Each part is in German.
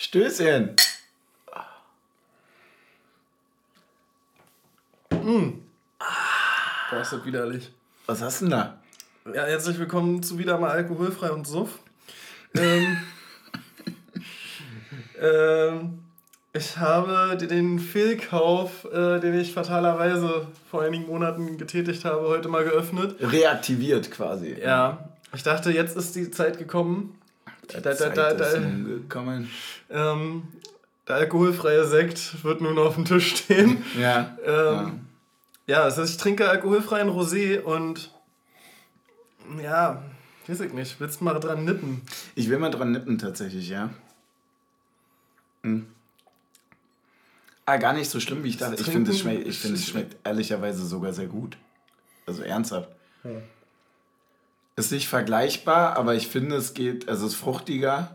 Stößchen. Mm. Boah, ist das widerlich. Was hast du denn da? Ja, herzlich willkommen zu wieder mal alkoholfrei und Suff. ähm, ähm, ich habe den Fehlkauf, äh, den ich fatalerweise vor einigen Monaten getätigt habe, heute mal geöffnet. Reaktiviert quasi. Ja, ich dachte, jetzt ist die Zeit gekommen. Die da, da, da, da, gekommen. ähm, der alkoholfreie Sekt wird nun auf dem Tisch stehen. Ja. Ähm, ja, das heißt, ich trinke alkoholfreien Rosé und ja, weiß ich nicht. Willst du mal dran nippen? Ich will mal dran nippen tatsächlich, ja. Hm. Ah, gar nicht so schlimm, wie ich dachte. Ich finde, es schmeckt, ich finde, es schmeckt ehrlicherweise sogar sehr gut. Also ernsthaft. Ja. Ist nicht vergleichbar, aber ich finde, es geht, also es ist fruchtiger.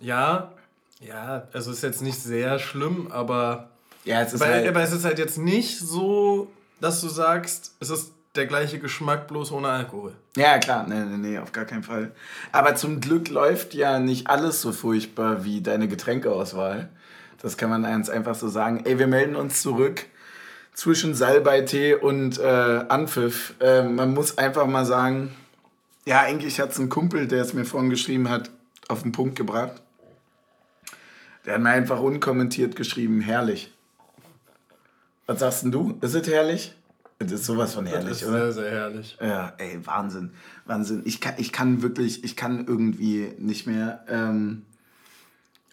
Ja, ja, also ist jetzt nicht sehr schlimm, aber, Ja, es ist weil, halt, aber es ist halt jetzt nicht so, dass du sagst, es ist der gleiche Geschmack, bloß ohne Alkohol. Ja, klar, nee, nee, nee, auf gar keinen Fall. Aber zum Glück läuft ja nicht alles so furchtbar wie deine Getränkeauswahl. Das kann man ganz einfach so sagen. Ey, wir melden uns zurück zwischen Salbeitee und äh, Anpfiff. Äh, man muss einfach mal sagen, ja, eigentlich hat es ein Kumpel, der es mir vorhin geschrieben hat, auf den Punkt gebracht. Der hat mir einfach unkommentiert geschrieben, herrlich. Was sagst denn du? Ist es herrlich? Es ist sowas von herrlich, das oder? sehr, sehr herrlich. Ja, ey, Wahnsinn. Wahnsinn. Ich kann, ich kann wirklich, ich kann irgendwie nicht mehr. Ähm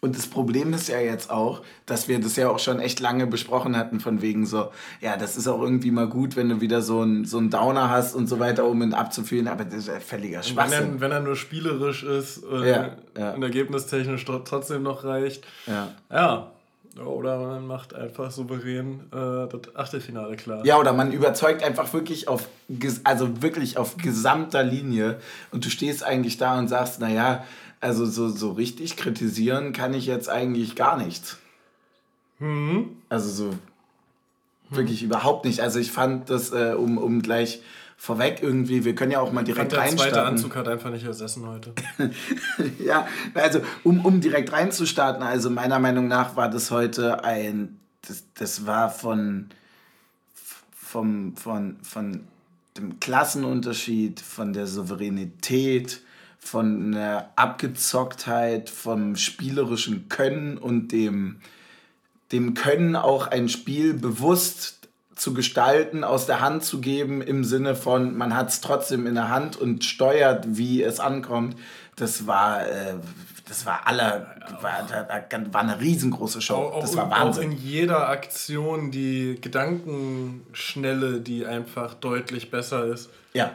und das Problem ist ja jetzt auch, dass wir das ja auch schon echt lange besprochen hatten, von wegen so, ja, das ist auch irgendwie mal gut, wenn du wieder so einen so einen Downer hast und so weiter, um ihn abzufühlen, aber das ist ja völliger Wenn er, Schwachsinn. wenn er nur spielerisch ist äh, Ja, ja. und ergebnistechnisch tro- trotzdem noch reicht. Ja. Ja. Oder man macht einfach souverän äh, das Achtelfinale klar. Ja, oder man überzeugt einfach wirklich auf, also wirklich auf gesamter Linie und du stehst eigentlich da und sagst, naja, also so, so richtig kritisieren kann ich jetzt eigentlich gar nichts. Mhm. Also so wirklich überhaupt nicht. Also ich fand das, äh, um, um gleich vorweg irgendwie, wir können ja auch mal direkt der zweite reinstarten. Anzug hat einfach nicht ersessen heute. ja, also um, um direkt reinzustarten, also meiner Meinung nach war das heute ein, das, das war von, vom, von, von dem Klassenunterschied, von der Souveränität, von der Abgezocktheit, vom spielerischen Können und dem, dem Können auch ein Spiel bewusst zu gestalten, aus der Hand zu geben, im Sinne von, man hat es trotzdem in der Hand und steuert, wie es ankommt. Das war, äh, das war aller, war, war eine riesengroße Show. Auch, das auch, war auch Wahnsinn. in jeder Aktion die Gedankenschnelle, die einfach deutlich besser ist. Ja.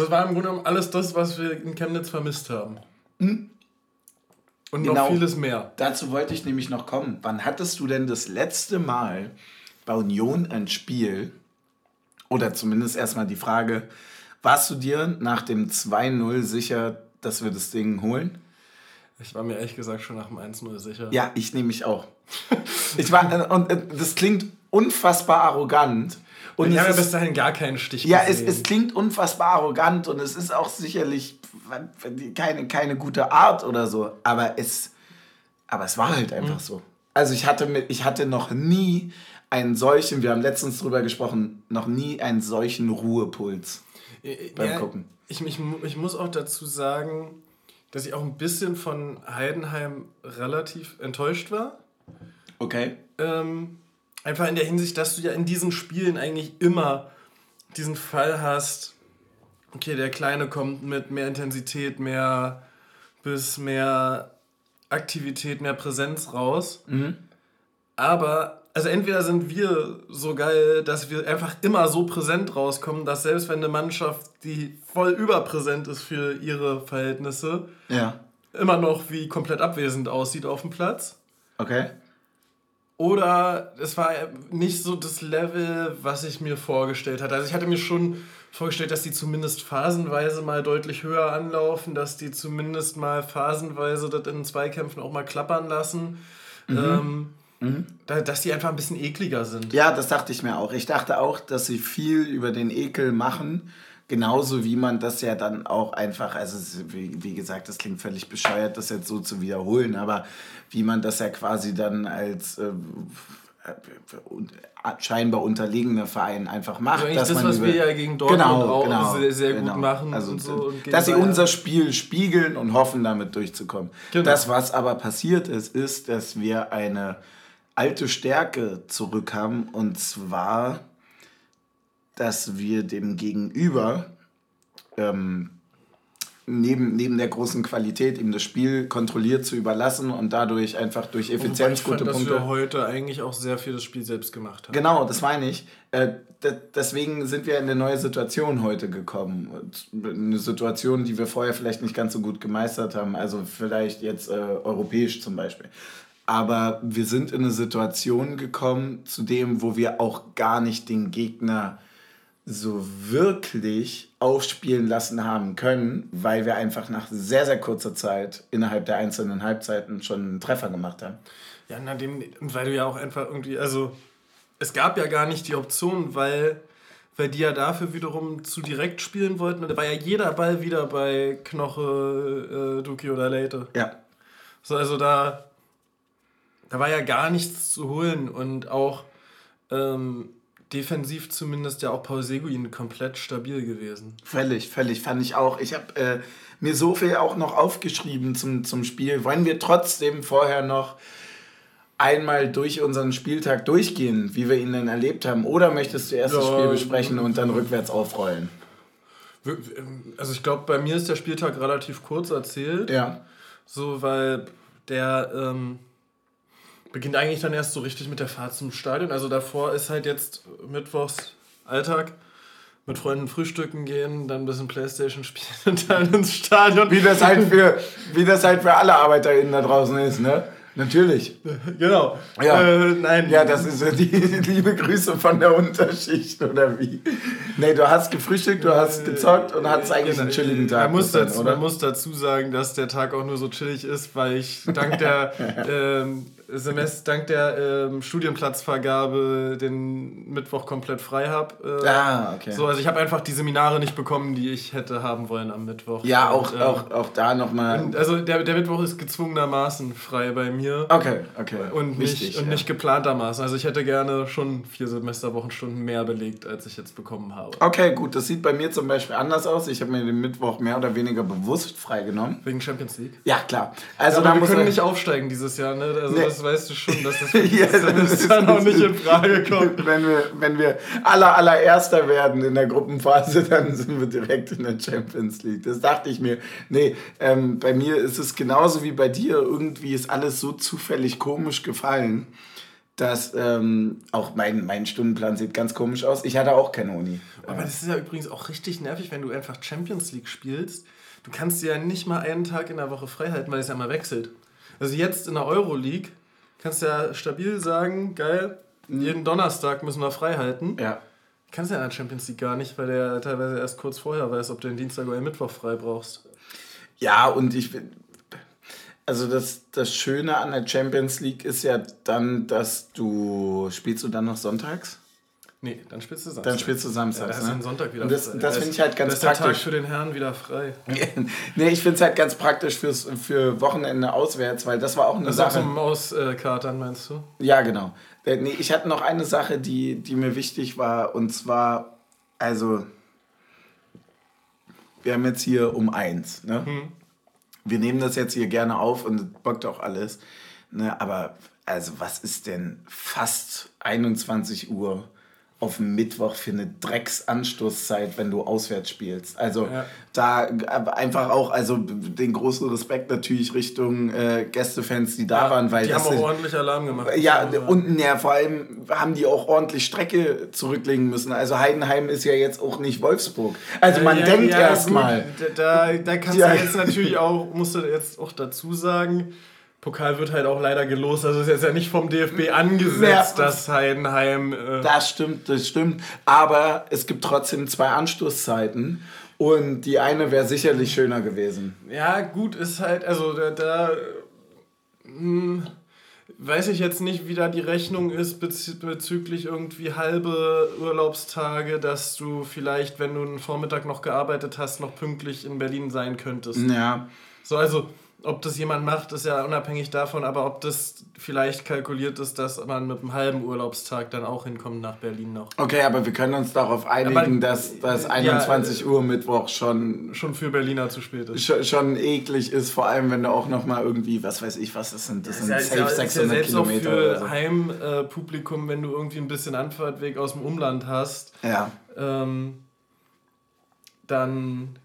Das war im Grunde genommen alles das, was wir in Chemnitz vermisst haben. Und noch Genau. vieles mehr. Dazu wollte ich nämlich noch kommen. Wann hattest du denn das letzte Mal bei Union ein Spiel, oder zumindest erstmal die Frage, warst du dir nach dem 2-0 sicher, dass wir das Ding holen? Ich war mir ehrlich gesagt schon nach dem 1-0 sicher. Ja, ich nehme mich auch. Ich war, und das klingt unfassbar arrogant. Und ich es habe ja bis dahin gar keinen Stich Ja, es, es klingt unfassbar arrogant und es ist auch sicherlich keine, keine gute Art oder so, aber es, aber es war halt Mhm. einfach so. Also ich hatte, mit, ich hatte noch nie einen solchen, wir haben letztens drüber gesprochen, noch nie einen solchen Ruhepuls beim ja, Gucken. Ich, ich, ich muss auch dazu sagen, dass ich auch ein bisschen von Heidenheim relativ enttäuscht war. Okay. Ähm, einfach in der Hinsicht, dass du ja in diesen Spielen eigentlich immer diesen Fall hast, okay, der Kleine kommt mit mehr Intensität, mehr bis mehr Aktivität, mehr Präsenz raus. Aber, also entweder sind wir so geil, dass wir einfach immer so präsent rauskommen, dass selbst wenn eine Mannschaft, die voll überpräsent ist für ihre Verhältnisse, Ja. immer noch wie komplett abwesend aussieht auf dem Platz. Okay. Oder es war nicht so das Level, was ich mir vorgestellt hatte. Also ich hatte mir schon vorgestellt, dass die zumindest phasenweise mal deutlich höher anlaufen, dass die zumindest mal phasenweise das in Zweikämpfen auch mal klappern lassen. Ähm, Da, dass die einfach ein bisschen ekliger sind. Ja, das dachte ich mir auch. Ich dachte auch, dass sie viel über den Ekel machen, Genauso wie man das ja dann auch einfach, also wie, wie gesagt, das klingt völlig bescheuert, das jetzt so zu wiederholen, aber wie man das ja quasi dann als äh, scheinbar unterlegener Verein einfach macht. Also dass das, man was wir ja gegen Dortmund genau, auch genau, sehr, sehr genau. gut machen. Also, und so und dass sie unser Spiel spiegeln und hoffen, damit durchzukommen. Genau. Das, was aber passiert ist, ist, dass wir eine alte Stärke zurückhaben und zwar, dass wir dem Gegenüber ähm, neben, neben der großen Qualität ihm das Spiel kontrolliert zu überlassen und dadurch einfach durch Effizienz gute fand, Punkte. Dass wir heute eigentlich auch sehr viel das Spiel selbst gemacht haben. Genau, das meine ich. Äh, deswegen sind wir in eine neue Situation heute gekommen. Eine Situation, die wir vorher vielleicht nicht ganz so gut gemeistert haben. Also vielleicht jetzt äh, europäisch zum Beispiel. Aber wir sind in eine Situation gekommen, zu dem, wo wir auch gar nicht den Gegner so wirklich aufspielen lassen haben können, weil wir einfach nach sehr, sehr kurzer Zeit innerhalb der einzelnen Halbzeiten schon einen Treffer gemacht haben. Ja, nachdem, weil du ja auch einfach irgendwie, also es gab ja gar nicht die Option, weil, weil die ja dafür wiederum zu direkt spielen wollten. Und da war ja jeder Ball wieder bei Knoche, äh, Duki oder Leite. Ja. So, also da, da war ja gar nichts zu holen und auch ähm, defensiv zumindest ja auch Paul Seguin komplett stabil gewesen. Völlig, völlig, fand ich auch. Ich habe äh, mir so viel auch noch aufgeschrieben zum, zum Spiel. Wollen wir trotzdem vorher noch einmal durch unseren Spieltag durchgehen, wie wir ihn denn erlebt haben? Oder möchtest du erst ja, das Spiel besprechen und dann rückwärts aufrollen? Also ich glaube, bei mir ist der Spieltag relativ kurz erzählt. Ja. So, weil der... Ähm, beginnt eigentlich dann erst so richtig mit der Fahrt zum Stadion. Also davor ist halt jetzt Mittwochs Alltag. Mit Freunden frühstücken gehen, dann ein bisschen Playstation spielen und dann ins Stadion. Wie das halt für, wie das halt für alle ArbeiterInnen da draußen ist, ne? Natürlich. Genau. Ja. Äh, nein. Ja, das ist die liebe Grüße von der Unterschicht, oder wie? Nee, du hast gefrühstückt, du hast gezockt und hattest eigentlich genau. einen chilligen Tag. Man muss, dazu, oder? man muss dazu sagen, dass der Tag auch nur so chillig ist, weil ich dank der ähm, Semester, dank der ähm, Studienplatzvergabe den Mittwoch komplett frei habe. Äh, ah, okay. So, also ich habe einfach die Seminare nicht bekommen, die ich hätte haben wollen am Mittwoch. Ja, auch, und, ähm, auch, auch da nochmal. Also der, der Mittwoch ist gezwungenermaßen frei bei mir. Okay, okay. Und nicht, Wichtig, und ja. nicht geplantermaßen. Also ich hätte gerne schon vier Semesterwochenstunden mehr belegt, als ich jetzt bekommen habe. Okay, gut. Das sieht bei mir zum Beispiel anders aus. Ich habe mir den Mittwoch mehr oder weniger bewusst freigenommen. Wegen Champions League? Ja, klar. Also ja, aber wir können nicht aufsteigen dieses Jahr, ne? Also nee. das weißt du schon, dass das, ja, das, das dann auch nicht in Frage kommt. Wenn wir, wenn wir aller, allererster werden in der Gruppenphase, dann sind wir direkt in der Champions League. Das dachte ich mir. Nee, ähm, bei mir ist es genauso wie bei dir. Irgendwie ist alles so zufällig komisch gefallen, dass ähm, auch mein, mein Stundenplan sieht ganz komisch aus. Ich hatte auch keine Uni. Aber das ist ja übrigens auch richtig nervig, wenn du einfach Champions League spielst. Du kannst dir ja nicht mal einen Tag in der Woche frei halten, weil es ja immer wechselt. Also jetzt in der Euroleague kannst ja stabil sagen, geil, mhm. jeden Donnerstag müssen wir frei halten. Ja. Kannst ja in der Champions League gar nicht, weil der teilweise erst kurz vorher weiß, ob du den Dienstag oder den Mittwoch frei brauchst. Ja, und ich bin. Also das, das Schöne an der Champions League ist ja dann, dass du. Spielst du dann noch sonntags? Nee, dann spielst du Samstag. Dann spielst du Samstag. Ja, da ne? ist Sonntag wieder Und das, das finde ich halt ganz das ist praktisch. Der Tag für den Herrn wieder frei. nee, ich finde es halt ganz praktisch fürs, für Wochenende auswärts, weil das war auch eine das Sache. Zum Auskatern meinst du? Ja, genau. Äh, nee, ich hatte noch eine Sache, die, die mir wichtig war, und zwar, also, wir haben jetzt hier um eins, ne? Hm. Wir nehmen das jetzt hier gerne auf und bockt auch alles. Ne? Aber, also, was ist denn fast 21 Uhr? Auf Mittwoch für eine Drecksanstoßzeit, wenn du auswärts spielst. Also ja. da einfach auch, also den großen Respekt natürlich Richtung äh, Gästefans, die da ja, waren, weil die haben auch sind, ordentlich Alarm gemacht. Ja, ja, und ja, vor allem haben die auch ordentlich Strecke zurücklegen müssen. Also Heidenheim ist ja jetzt auch nicht Wolfsburg. Also man denkt erstmal. Da, da kannst du jetzt natürlich auch, musst du jetzt auch dazu sagen, Pokal wird halt auch leider gelost. Also ist jetzt ja nicht vom DFB angesetzt, ja, dass Heidenheim. Äh das stimmt, das stimmt. Aber es gibt trotzdem zwei Anstoßzeiten. Und die eine wäre sicherlich schöner gewesen. Ja, gut, ist halt, also da. da hm, weiß ich jetzt nicht, wie da die Rechnung ist bezüglich irgendwie halbe Urlaubstage, dass du vielleicht, wenn du einen Vormittag noch gearbeitet hast, noch pünktlich in Berlin sein könntest. Ja. So, also ob das jemand macht, ist ja unabhängig davon, aber ob das vielleicht kalkuliert ist, dass man mit einem halben Urlaubstag dann auch hinkommt nach Berlin noch. Okay, aber wir können uns darauf einigen, aber, dass das 21 ja, Uhr Mittwoch schon schon für Berliner zu spät ist. Schon, schon eklig ist, vor allem wenn du auch noch mal irgendwie, was weiß ich, was das sind, das sind ja, safe ja, 600 ja Kilometer. Auch für so. Heimpublikum, wenn du irgendwie ein bisschen Anfahrtweg aus dem Umland hast. Ja. Ähm, dann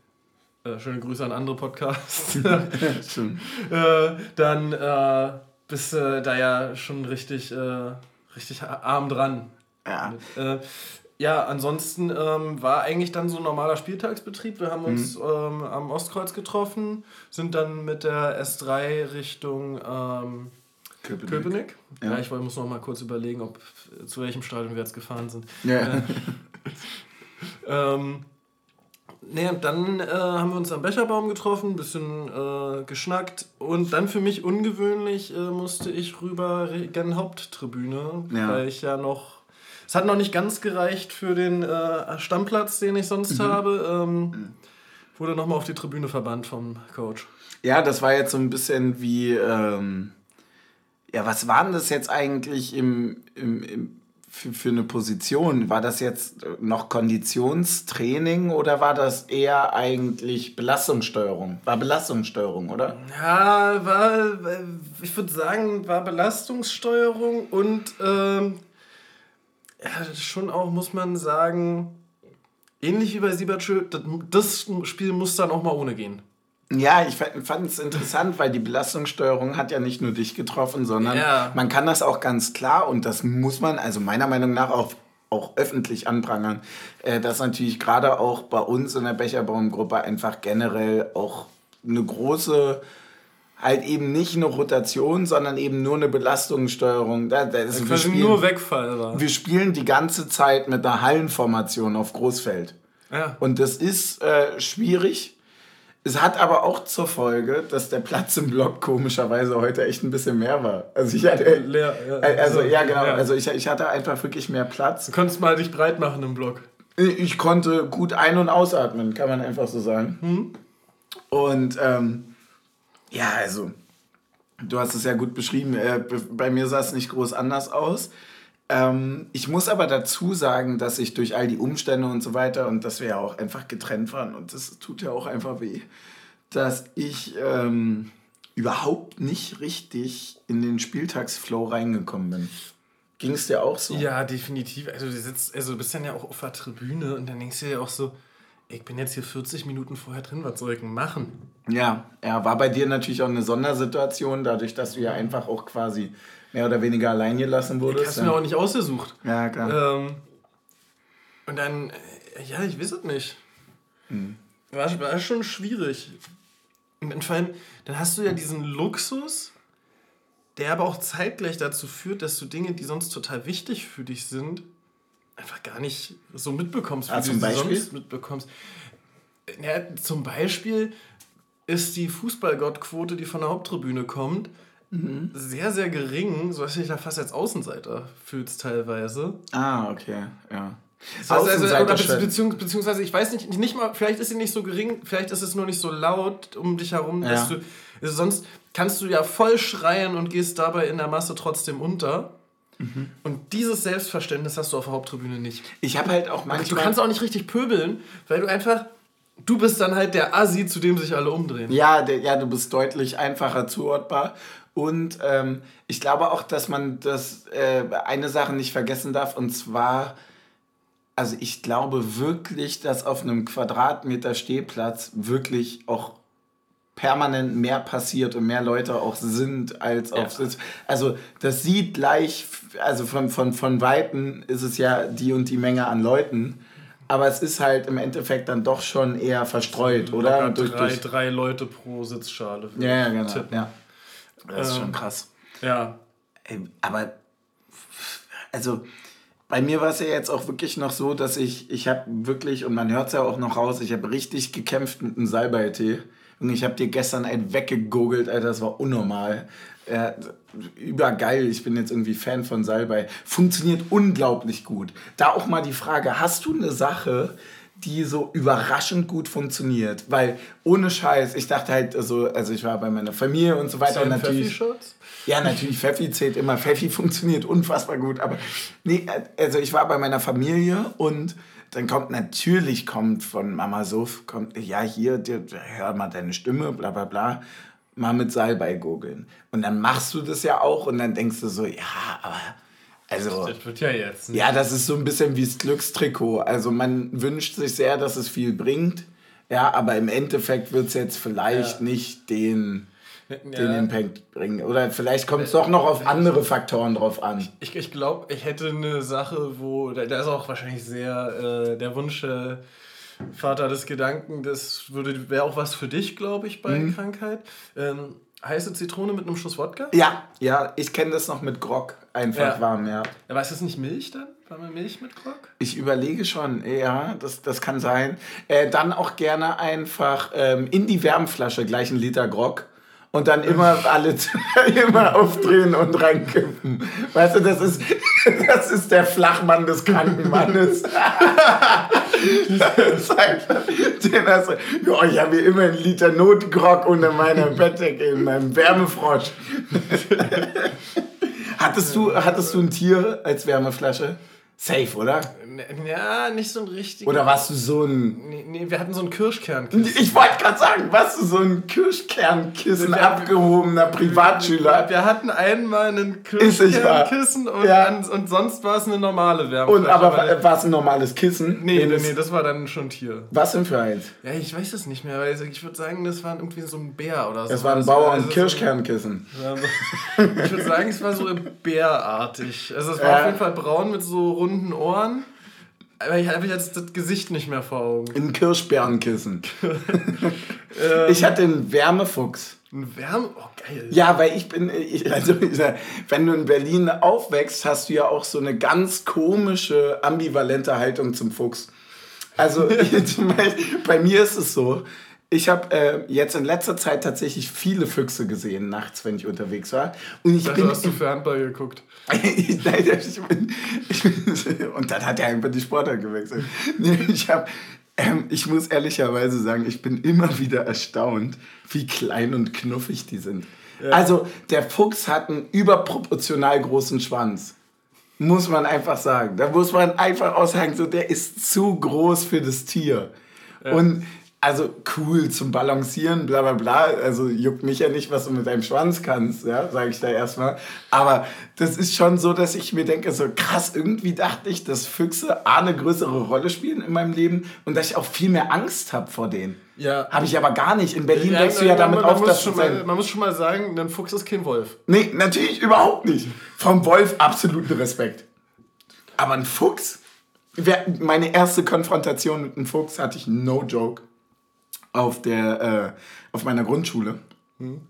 äh, schöne Grüße an andere Podcasts, äh, dann äh, bist du da ja schon richtig, äh, richtig arm dran. Ja. Äh, ja, ansonsten ähm, war eigentlich dann so ein normaler Spieltagsbetrieb. Wir haben uns mhm. ähm, am Ostkreuz getroffen, sind dann mit der S3 Richtung ähm, Köpenick. Köpenick. Ja. ja. ich muss noch mal kurz überlegen, ob zu welchem Stadion wir jetzt gefahren sind. Ja. ähm, Nee, und dann äh, haben wir uns am Becherbaum getroffen, ein bisschen äh, geschnackt und dann für mich ungewöhnlich äh, musste ich rüber gen Haupttribüne, ja. weil ich ja noch. Es hat noch nicht ganz gereicht für den äh, Stammplatz, den ich sonst mhm. habe. Ähm, mhm. Wurde nochmal auf die Tribüne verbannt vom Coach. Ja, das war jetzt so ein bisschen wie. Ähm, ja, was war denn das jetzt eigentlich im, im, im für, für eine Position? War das jetzt noch Konditionstraining oder war das eher eigentlich Belastungssteuerung? War Belastungssteuerung, oder? Ja, war, ich würde sagen, war Belastungssteuerung und ähm, ja, schon auch, muss man sagen, ähnlich wie bei Siebertschö, das Spiel muss dann auch mal ohne gehen. Ja, ich fand es interessant, weil die Belastungssteuerung hat ja nicht nur dich getroffen, sondern ja. man kann das auch ganz klar und das muss man, also meiner Meinung nach auch, auch öffentlich anprangern, äh, dass natürlich gerade auch bei uns in der Becherbaumgruppe einfach generell auch eine große halt eben nicht eine Rotation, sondern eben nur eine Belastungssteuerung. Da, da ist, wir spielen, nur Wegfall war. Wir spielen die ganze Zeit mit einer Hallenformation auf Großfeld. Ja. Und das ist äh, schwierig es hat aber auch zur Folge, dass der Platz im Block komischerweise heute echt ein bisschen mehr war. Also ich hatte. Leer, ja. Also, ja, genau. Ja. Also ich, ich hatte einfach wirklich mehr Platz. Du konntest mal dich breit machen im Block. Ich konnte gut ein- und ausatmen, kann man einfach so sagen. Hm? Und ähm, ja, also, du hast es ja gut beschrieben. Äh, bei mir sah es nicht groß anders aus. Ähm, ich muss aber dazu sagen, dass ich durch all die Umstände und so weiter und dass wir ja auch einfach getrennt waren und das tut ja auch einfach weh, dass ich ähm, überhaupt nicht richtig in den Spieltagsflow reingekommen bin. Ging es dir auch so? Ja, definitiv. Also du sitzt, also du bist dann ja auch auf der Tribüne und dann denkst du dir auch so, ich bin jetzt hier 40 Minuten vorher drin, was soll ich denn machen? Ja, ja, war bei dir natürlich auch eine Sondersituation, dadurch, dass du ja einfach auch quasi mehr oder weniger allein gelassen wurdest. hast du mir auch nicht ausgesucht. Ja, klar. Ähm, und dann, äh, ja, ich weiß es nicht. Hm. War, war schon schwierig. Und vor allem, dann hast du ja diesen Luxus, der aber auch zeitgleich dazu führt, dass du Dinge, die sonst total wichtig für dich sind, einfach gar nicht so mitbekommst, wie ah, du sie sonst mitbekommst. Ja, zum Beispiel ist die Fußballgottquote, die von der Haupttribüne kommt, mhm. sehr, sehr gering, sodass du dich da fast als Außenseiter fühlst teilweise. Ah, okay, ja. Also, also, beziehungs, beziehungsweise, ich weiß nicht, nicht mal, vielleicht ist sie nicht so gering, vielleicht ist es nur nicht so laut um dich herum, dass ja. du. Also sonst kannst du ja voll schreien und gehst dabei in der Masse trotzdem unter. Mhm. Und dieses Selbstverständnis hast du auf der Haupttribüne nicht. Ich habe halt auch manchmal. Du kannst auch nicht richtig pöbeln, weil du einfach. Du bist dann halt der Assi, zu dem sich alle umdrehen. Ja, der, ja, du bist deutlich einfacher zuordbar. Und ähm, ich glaube auch, dass man das äh, eine Sache nicht vergessen darf, und zwar, also ich glaube wirklich, dass auf einem Quadratmeter Stehplatz wirklich auch permanent mehr passiert und mehr Leute auch sind als ja. auf Sitz. Also das sieht gleich, also von, von, von Weitem ist es ja die und die Menge an Leuten. Aber es ist halt im Endeffekt dann doch schon eher verstreut, oder? Durch, drei, durch drei Leute pro Sitzschale. Ja, ja, genau. Ja. Das ist ähm, schon krass. Ja. Aber, also, bei mir war es ja jetzt auch wirklich noch so, dass ich, ich habe wirklich, und man hört es ja auch noch raus, ich habe richtig gekämpft mit einem Salbeitee. Und ich habe dir gestern einen weggegoogelt, Alter, das war unnormal. Äh, übergeil, ich bin jetzt irgendwie Fan von Salbei. Funktioniert unglaublich gut. Da auch mal die Frage, hast du eine Sache, die so überraschend gut funktioniert? Weil ohne Scheiß, ich dachte halt, also, also ich war bei meiner Familie und so weiter. Und natürlich, ja, natürlich, Pfeffi zählt immer. Pfeffi funktioniert unfassbar gut. Aber nee, also ich war bei meiner Familie und dann kommt natürlich kommt von Mama Suff, kommt, ja, hier, hör mal deine Stimme, bla bla bla mal mit Salbei gurgeln. Und dann machst du das ja auch und dann denkst du so, ja, aber also. Das wird ja jetzt. Ne? Ja, das ist so ein bisschen wie das Glückstrikot. Also man wünscht sich sehr, dass es viel bringt. Ja, aber im Endeffekt wird es jetzt vielleicht ja. nicht den, den ja. Impact bringen. Oder vielleicht kommt es doch noch auf andere Faktoren drauf an. Ich, ich glaube, ich hätte eine Sache, wo, da, da ist auch wahrscheinlich sehr äh, der Wunsch. Äh, Vater des Gedanken, das wäre auch was für dich, glaube ich, bei mhm. Krankheit. Ähm, heiße Zitrone mit einem Schuss Wodka? Ja, ja, ich kenne das noch mit Grog, einfach ja. warm, ja. Aber ist das nicht Milch dann? War mal Milch mit Grog? Ich überlege schon, ja, das, das kann sein. Äh, dann auch gerne einfach ähm, in die Wärmflasche gleich einen Liter Grog und dann immer alle immer aufdrehen und reinkippen. Weißt du, das ist, das ist der Flachmann des kranken Mannes. den hast du, ja, ich habe hier immer einen Liter Notgrog unter meiner Bettdecke, in meinem Wärmefrosch. hattest, du, hattest du ein Tier als Wärmeflasche? Safe, oder? Ja, nicht so ein richtig. Oder warst du so ein. Nee, nee wir hatten so ein Kirschkernkissen. Ich wollte gerade sagen, warst du so ein Kirschkernkissen abgehobener Privatschüler? Wir hatten einmal ein Kirschkernkissen und, ja. und sonst war es eine normale Wärmflasche. Und aber war es ein normales Kissen? Nee, nee, nee, das war dann schon Tier. Was denn für eins? Ja, ich weiß es nicht mehr, weil ich würde sagen, das war irgendwie so ein Bär oder so. Das war ein Bauer- und also Kirschkernkissen. So, ich würde sagen, es war so bärartig. Also es war ja. auf jeden Fall braun mit so runden Ohren. Aber ich habe jetzt das Gesicht nicht mehr vor Augen. Ein Kirschbeerenkissen. ich hatte einen Wärmefuchs. Ein Wärme? Oh, geil. Ja, weil ich bin, ich, also wenn du in Berlin aufwächst, hast du ja auch so eine ganz komische, ambivalente Haltung zum Fuchs. Also bei mir ist es so, ich habe äh, jetzt in letzter Zeit tatsächlich viele Füchse gesehen, nachts, wenn ich unterwegs war. Und ich, ich bin, hast du für Handball geguckt? nein, ich bin, ich bin, und dann hat er einfach die Sportart gewechselt. ich habe ähm, ich muss ehrlicherweise sagen, ich bin immer wieder erstaunt, wie klein und knuffig die sind. Ja. Also, der Fuchs hat einen überproportional großen Schwanz. Muss man einfach sagen. Da muss man einfach aussagen, so, der ist zu groß für das Tier. Ja. Und also cool zum Balancieren, bla bla bla. Also juckt mich ja nicht, was du mit deinem Schwanz kannst, ja, sage ich da erstmal. Aber das ist schon so, dass ich mir denke, so krass, irgendwie dachte ich, dass Füchse A, eine größere Rolle spielen in meinem Leben und dass ich auch viel mehr Angst habe vor denen. Ja. Habe ich aber gar nicht. In Berlin ja, wächst du ja damit man, auf, dass schon mal, Man muss schon mal sagen, ein Fuchs ist kein Wolf. Nee, natürlich überhaupt nicht. Vom Wolf absoluten Respekt. Aber ein Fuchs? Meine erste Konfrontation mit einem Fuchs hatte ich no joke auf, der, äh, auf meiner Grundschule. Mhm.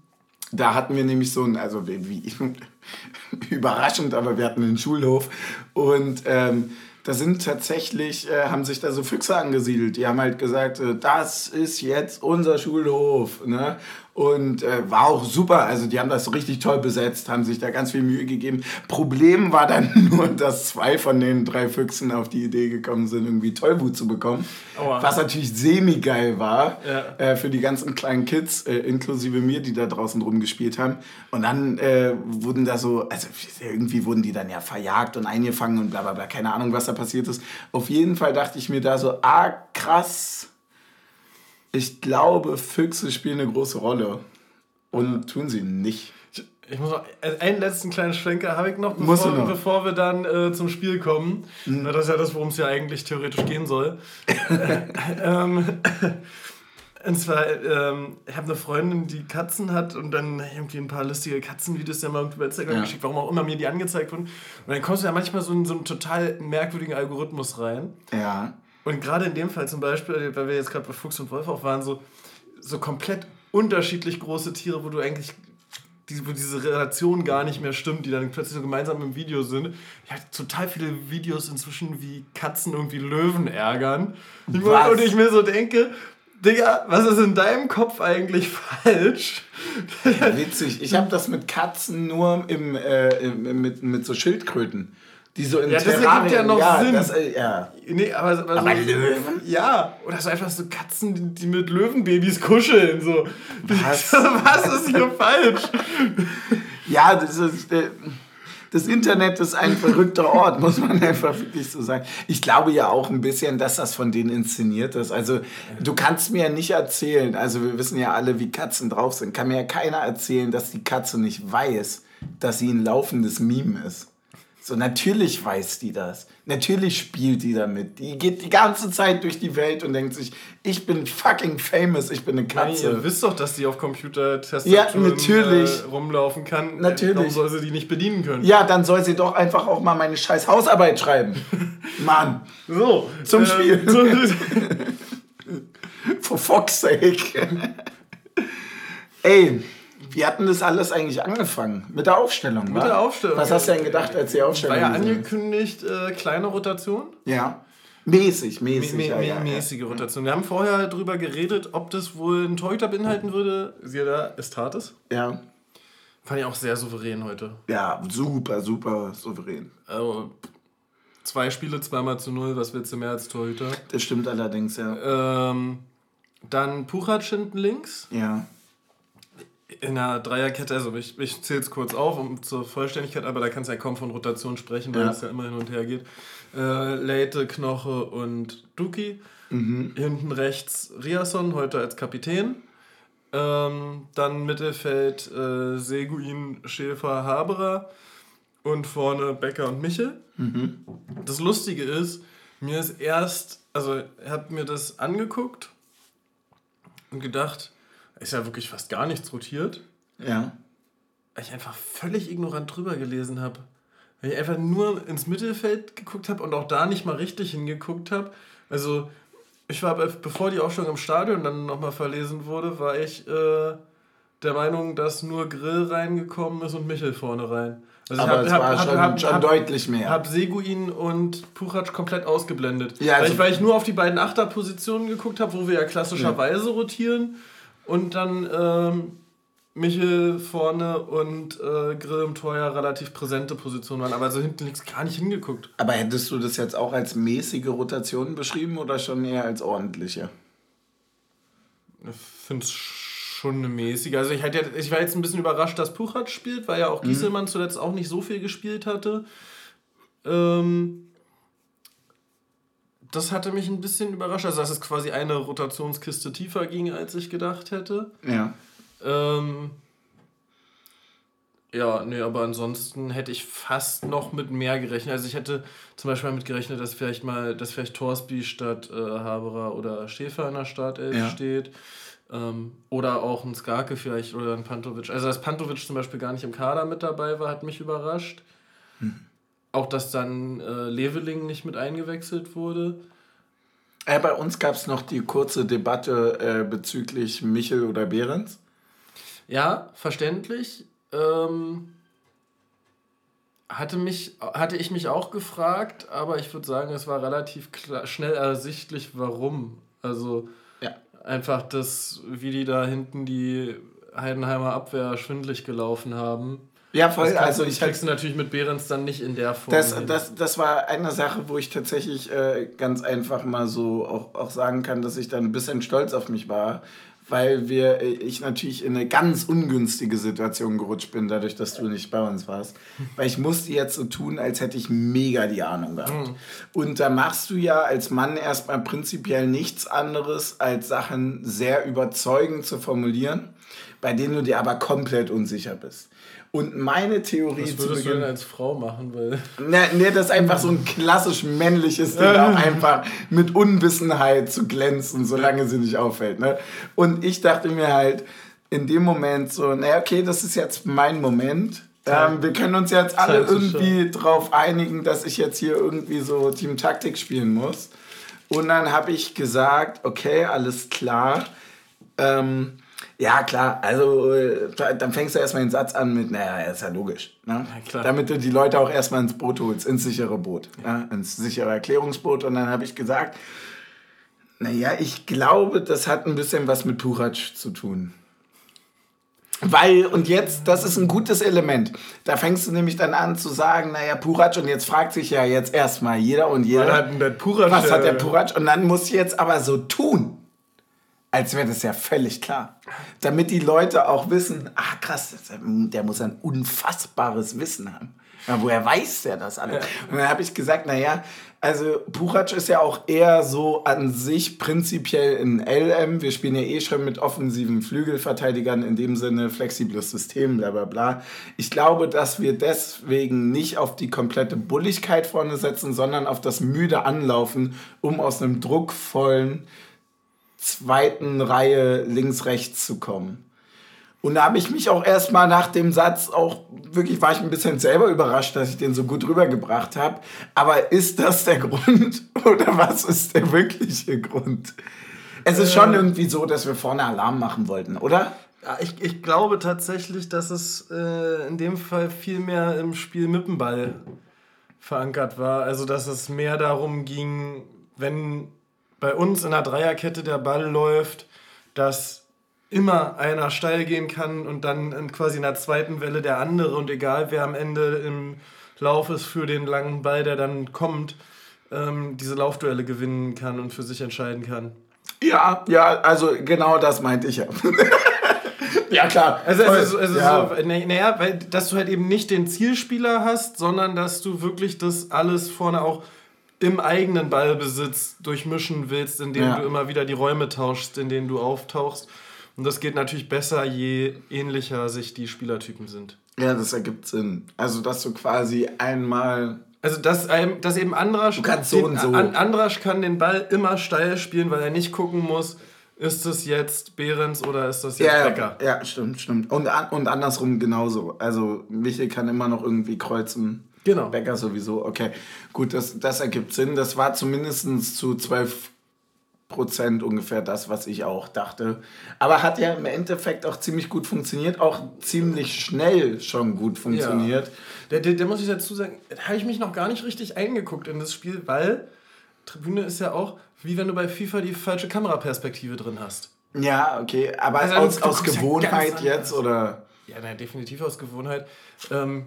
Da hatten wir nämlich so ein, also wie, überraschend, aber wir hatten einen Schulhof und ähm, da sind tatsächlich, äh, haben sich da so Füchse angesiedelt. Die haben halt gesagt, äh, das ist jetzt unser Schulhof. Ne? Und äh, war auch super. Also die haben das richtig toll besetzt, haben sich da ganz viel Mühe gegeben. Problem war dann nur, dass zwei von den drei Füchsen auf die Idee gekommen sind, irgendwie Tollwut zu bekommen. Aua. Was natürlich semi-geil war ja. äh, für die ganzen kleinen Kids, äh, inklusive mir, die da draußen rumgespielt haben. Und dann äh, wurden da so, also irgendwie wurden die dann ja verjagt und eingefangen und bla bla bla. Keine Ahnung, was da passiert ist. Auf jeden Fall dachte ich mir da so, ah krass ich glaube, Füchse spielen eine große Rolle. Und tun sie nicht. Ich muss noch, äh, einen letzten kleinen Schwenker habe ich noch, bevor, noch. bevor wir dann äh, zum Spiel kommen. Mhm. Das ist ja das, worum es ja eigentlich theoretisch gehen soll. ähm, und zwar, ähm, ich habe eine Freundin, die Katzen hat und dann irgendwie ein paar lustige Katzenvideos der mal über Instagram ja. geschickt, warum auch immer mir die angezeigt wurden. Und dann kommst du ja manchmal so in so einen total merkwürdigen Algorithmus rein. Ja. Und gerade in dem Fall zum Beispiel, weil wir jetzt gerade bei Fuchs und Wolf auch waren, so, so komplett unterschiedlich große Tiere, wo du eigentlich die, wo diese Relation gar nicht mehr stimmt, die dann plötzlich so gemeinsam im Video sind. Ich habe total viele Videos inzwischen, wie Katzen irgendwie Löwen ärgern. Was? Und ich mir so denke, Digga, was ist in deinem Kopf eigentlich falsch? Ja, witzig. Ich habe das mit Katzen nur im, äh, im, mit, mit so Schildkröten. Die so in ja, das ergibt ja noch ja, Sinn. Das, äh, ja. Nee, aber, aber, aber so, Löwen? Ja, oder so einfach so Katzen, die, die mit Löwenbabys kuscheln. So. Was? Was ist hier falsch? Ja, das ist... Äh, das Internet ist ein verrückter Ort, muss man einfach wirklich so sagen. Ich glaube ja auch ein bisschen, dass das von denen inszeniert ist. Also du kannst mir ja nicht erzählen, also wir wissen ja alle, wie Katzen drauf sind, kann mir ja keiner erzählen, dass die Katze nicht weiß, dass sie ein laufendes Meme ist. So, natürlich weiß die das. Natürlich spielt die damit. Die geht die ganze Zeit durch die Welt und denkt sich, ich bin fucking famous, ich bin eine Katze. Nein, ihr wisst doch, dass die auf Computer-Tastaturen ja, natürlich. Äh, rumlaufen kann. Natürlich. Warum soll sie die nicht bedienen können? Ja, dann soll sie doch einfach auch mal meine scheiß Hausarbeit schreiben. Mann. So. Zum ähm, Spiel. For fuck's sake. Ey, wie hatten das alles eigentlich angefangen? Mit der Aufstellung, Mit wa? der Aufstellung. Was hast du denn gedacht, als die Aufstellung War ja angekündigt, äh, kleine Rotation. Ja. Mäßig, mäßig. Mä, mä, ja, mäßige ja. Rotation. Wir haben vorher darüber geredet, ob das wohl ein Torhüter beinhalten würde. Siehe da, es tat es. Ja. Fand ich auch sehr souverän heute. Ja, super, super souverän. Also, zwei Spiele, zweimal zu null, was willst du mehr als Torhüter? Das stimmt allerdings, ja. Ähm, dann Puchac hinten links. Ja in einer Dreierkette, also ich, ich zähle es kurz auf, um zur Vollständigkeit, aber da kannst du ja kaum von Rotation sprechen, weil es ja. ja immer hin und her geht. Äh, Leite, Knoche und Duki. Mhm. Hinten rechts Riasson, heute als Kapitän. Ähm, dann Mittelfeld äh, Seguin, Schäfer, Haberer und vorne Becker und Michel. Mhm. Das Lustige ist, mir ist erst, also ich habe mir das angeguckt und gedacht, ist ja wirklich fast gar nichts rotiert. Ja. Weil ich einfach völlig ignorant drüber gelesen habe. Weil ich einfach nur ins Mittelfeld geguckt habe und auch da nicht mal richtig hingeguckt habe. Also, ich war, bevor die Aufstellung im Stadion dann nochmal verlesen wurde, war ich äh, der Meinung, dass nur Grill reingekommen ist und Michel vorne rein. Also Aber hab, es hab, war hab, schon, hab, schon deutlich mehr. Ich habe Seguin und Puchac komplett ausgeblendet. Ja, also weil, ich, weil ich nur auf die beiden Achterpositionen geguckt habe, wo wir ja klassischerweise ja. rotieren. Und dann ähm, Michel vorne und äh, Grill im Tor ja relativ präsente Positionen waren, aber so hinten links gar nicht hingeguckt. Aber hättest du das jetzt auch als mäßige Rotation beschrieben oder schon eher als ordentliche? Ich finde es schon eine mäßige. Also ich, hatte, ich war jetzt ein bisschen überrascht, dass Puchat spielt, weil ja auch mhm. Gieselmann mhm. zuletzt auch nicht so viel gespielt hatte. Ähm, das hatte mich ein bisschen überrascht. Also, dass es quasi eine Rotationskiste tiefer ging, als ich gedacht hätte. Ja. Ähm, ja, nee, aber ansonsten hätte ich fast noch mit mehr gerechnet. Also ich hätte zum Beispiel damit gerechnet, dass vielleicht mal, dass vielleicht Torsby statt äh, Haberer oder Schäfer in der Startelf ja. steht. Ähm, oder auch ein Skarke vielleicht oder ein Pantovic. Also dass Pantovic zum Beispiel gar nicht im Kader mit dabei war, hat mich überrascht. Hm. Auch, dass dann äh, Leveling nicht mit eingewechselt wurde. Äh, bei uns gab es noch die kurze Debatte äh, bezüglich Michel oder Behrens. Ja, verständlich. Ähm, hatte, mich, hatte ich mich auch gefragt, aber ich würde sagen, es war relativ klar, schnell ersichtlich, warum. Also ja. einfach das, wie die da hinten die Heidenheimer Abwehr schwindlig gelaufen haben. Ja, voll. Das also ich kriegst du natürlich mit Behrens dann nicht in der Form. Das, das, das war eine Sache, wo ich tatsächlich äh, ganz einfach mal so auch, auch sagen kann, dass ich dann ein bisschen stolz auf mich war, weil wir, äh, ich natürlich in eine ganz ungünstige Situation gerutscht bin, dadurch, dass du nicht bei uns warst. Weil ich musste jetzt so tun, als hätte ich mega die Ahnung gehabt. Mhm. Und da machst du ja als Mann erstmal prinzipiell nichts anderes, als Sachen sehr überzeugend zu formulieren, bei denen du dir aber komplett unsicher bist. Und meine Theorie Was würdest zu Beginn, du denn als Frau machen? Weil ne, ne, das ist einfach so ein klassisch männliches Ding, auch einfach mit Unwissenheit zu glänzen, solange sie nicht auffällt. Ne? Und ich dachte mir halt in dem Moment so, naja, okay, das ist jetzt mein Moment. Ähm, wir können uns jetzt alle irgendwie darauf einigen, dass ich jetzt hier irgendwie so Team Taktik spielen muss. Und dann habe ich gesagt, okay, alles klar. Ähm, ja, klar. Also, äh, dann fängst du erstmal den Satz an mit, naja, ist ja logisch. Ne? Ja, Damit du die Leute auch erstmal ins Boot holst, ins sichere Boot. Ja. Ja, ins sichere Erklärungsboot. Und dann habe ich gesagt, Naja, ich glaube, das hat ein bisschen was mit Purac zu tun. Weil, und jetzt, das ist ein gutes Element. Da fängst du nämlich dann an zu sagen, naja, Purac, und jetzt fragt sich ja jetzt erstmal jeder und jeder. Was hat denn der Purac? Was hat der Purac? Und dann muss ich jetzt aber so tun, als wäre das ja völlig klar. Damit die Leute auch wissen, ah krass, der muss ein unfassbares Wissen haben. Ja, woher weiß der das alles? Und dann habe ich gesagt, naja, also Puchac ist ja auch eher so an sich prinzipiell in LM. Wir spielen ja eh schon mit offensiven Flügelverteidigern, in dem Sinne flexibles System, bla bla bla. Ich glaube, dass wir deswegen nicht auf die komplette Bulligkeit vorne setzen, sondern auf das müde Anlaufen, um aus einem druckvollen zweiten Reihe links-rechts zu kommen. Und da habe ich mich auch erstmal nach dem Satz auch wirklich, war ich ein bisschen selber überrascht, dass ich den so gut rübergebracht habe. Aber ist das der Grund oder was ist der wirkliche Grund? Es ist schon äh. irgendwie so, dass wir vorne Alarm machen wollten, oder? Ja, ich, ich glaube tatsächlich, dass es äh, in dem Fall viel mehr im Spiel mit dem Ball verankert war. Also, dass es mehr darum ging, wenn bei uns in der Dreierkette der Ball läuft, dass immer einer steil gehen kann und dann quasi in der zweiten Welle der andere und egal wer am Ende im Lauf ist für den langen Ball, der dann kommt, ähm, diese Laufduelle gewinnen kann und für sich entscheiden kann. Ja, ja, also genau das meinte ich ja. ja, klar. Also, also, also ja. so, naja, weil, dass du halt eben nicht den Zielspieler hast, sondern dass du wirklich das alles vorne auch im eigenen Ballbesitz durchmischen willst, indem ja. du immer wieder die Räume tauschst, in denen du auftauchst. Und das geht natürlich besser, je ähnlicher sich die Spielertypen sind. Ja, das ergibt Sinn. Also, dass du quasi einmal. Also, dass, dass eben Andrasch. Du kannst so und so. Andrasch kann den Ball immer steil spielen, weil er nicht gucken muss, ist das jetzt Behrens oder ist das jetzt ja, Becker? Ja, stimmt, stimmt. Und, und andersrum genauso. Also, Michel kann immer noch irgendwie kreuzen. Genau. Becker sowieso. Okay, gut, das, das ergibt Sinn. Das war zumindest zu zwölf Prozent ungefähr das, was ich auch dachte. Aber hat ja im Endeffekt auch ziemlich gut funktioniert, auch ziemlich schnell schon gut funktioniert. Ja. Der, der, der muss ich dazu sagen, da habe ich mich noch gar nicht richtig eingeguckt in das Spiel, weil Tribüne ist ja auch, wie wenn du bei FIFA die falsche Kameraperspektive drin hast. Ja, okay, aber also aus, aus Gewohnheit ja jetzt oder? Ja, nein, definitiv aus Gewohnheit. Ähm,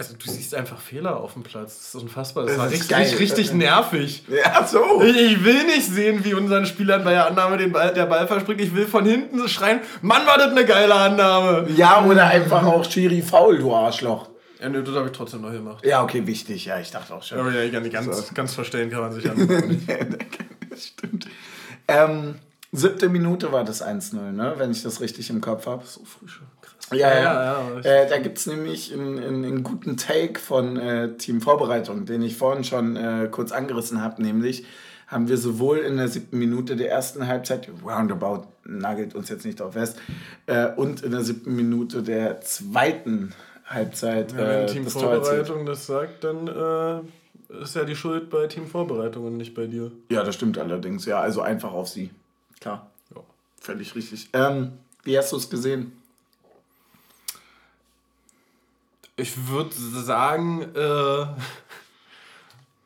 also du siehst einfach Fehler auf dem Platz. Das ist unfassbar. Das, das war richtig, geil. richtig nervig. Ja, so. Ich, ich, will nicht sehen, wie unseren Spielern bei der Annahme den Ball, der Ball verspringt. Ich will von hinten schreien, Mann, war das eine geile Annahme. Ja, oder einfach auch Schiri faul, du Arschloch. Ja, nö, das habe ich trotzdem noch gemacht. Ja, okay, wichtig. Ja, ich dachte auch schon. Aber ja, ganz, so. ganz verstehen kann man sich ja nicht. das stimmt. Ähm, siebte Minute war das 1-0, ne? wenn ich das richtig im Kopf habe. So früh schon. Ja, ja. ja. Äh, da gibt es nämlich einen, einen, guten Take von äh, Team Vorbereitung, den ich vorhin schon äh, kurz angerissen habe, nämlich haben wir sowohl in der siebten Minute der ersten Halbzeit, roundabout nagelt uns jetzt nicht drauf fest, äh, und in der siebten Minute der zweiten Halbzeit. Ja, wenn äh, Team Vorbereitung das sagt, dann äh, ist ja die Schuld bei Team Vorbereitung und nicht bei dir. Ja, das stimmt allerdings. Ja, also einfach auf sie. Klar. Ja. Völlig richtig. Ähm, wie hast du es gesehen? Ich würde sagen, äh,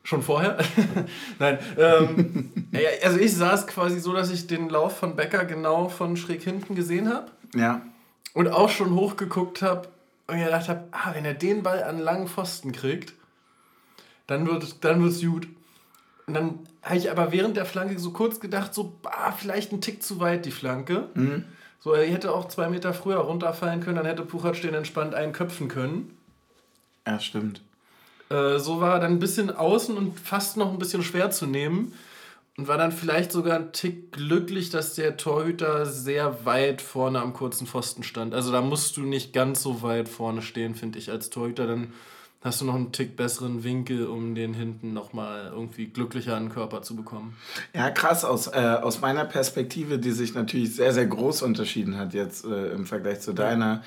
schon vorher. Nein. Ähm, also ich saß quasi so, dass ich den Lauf von Becker genau von schräg hinten gesehen habe. Ja. Und auch schon hochgeguckt habe und mir gedacht habe, ah, wenn er den Ball an langen Pfosten kriegt, dann wird dann wird's gut. Und dann habe ich aber während der Flanke so kurz gedacht, so, ah, vielleicht ein Tick zu weit die Flanke. Mhm. So, er hätte auch zwei Meter früher runterfallen können, dann hätte Puchatsch den entspannt einköpfen können. Ja, stimmt. Äh, so war er dann ein bisschen außen und fast noch ein bisschen schwer zu nehmen. Und war dann vielleicht sogar ein Tick glücklich, dass der Torhüter sehr weit vorne am kurzen Pfosten stand. Also da musst du nicht ganz so weit vorne stehen, finde ich, als Torhüter. Dann hast du noch einen Tick besseren Winkel, um den hinten nochmal irgendwie glücklicher an den Körper zu bekommen. Ja, krass. Aus, äh, aus meiner Perspektive, die sich natürlich sehr, sehr groß unterschieden hat jetzt äh, im Vergleich zu deiner. Ja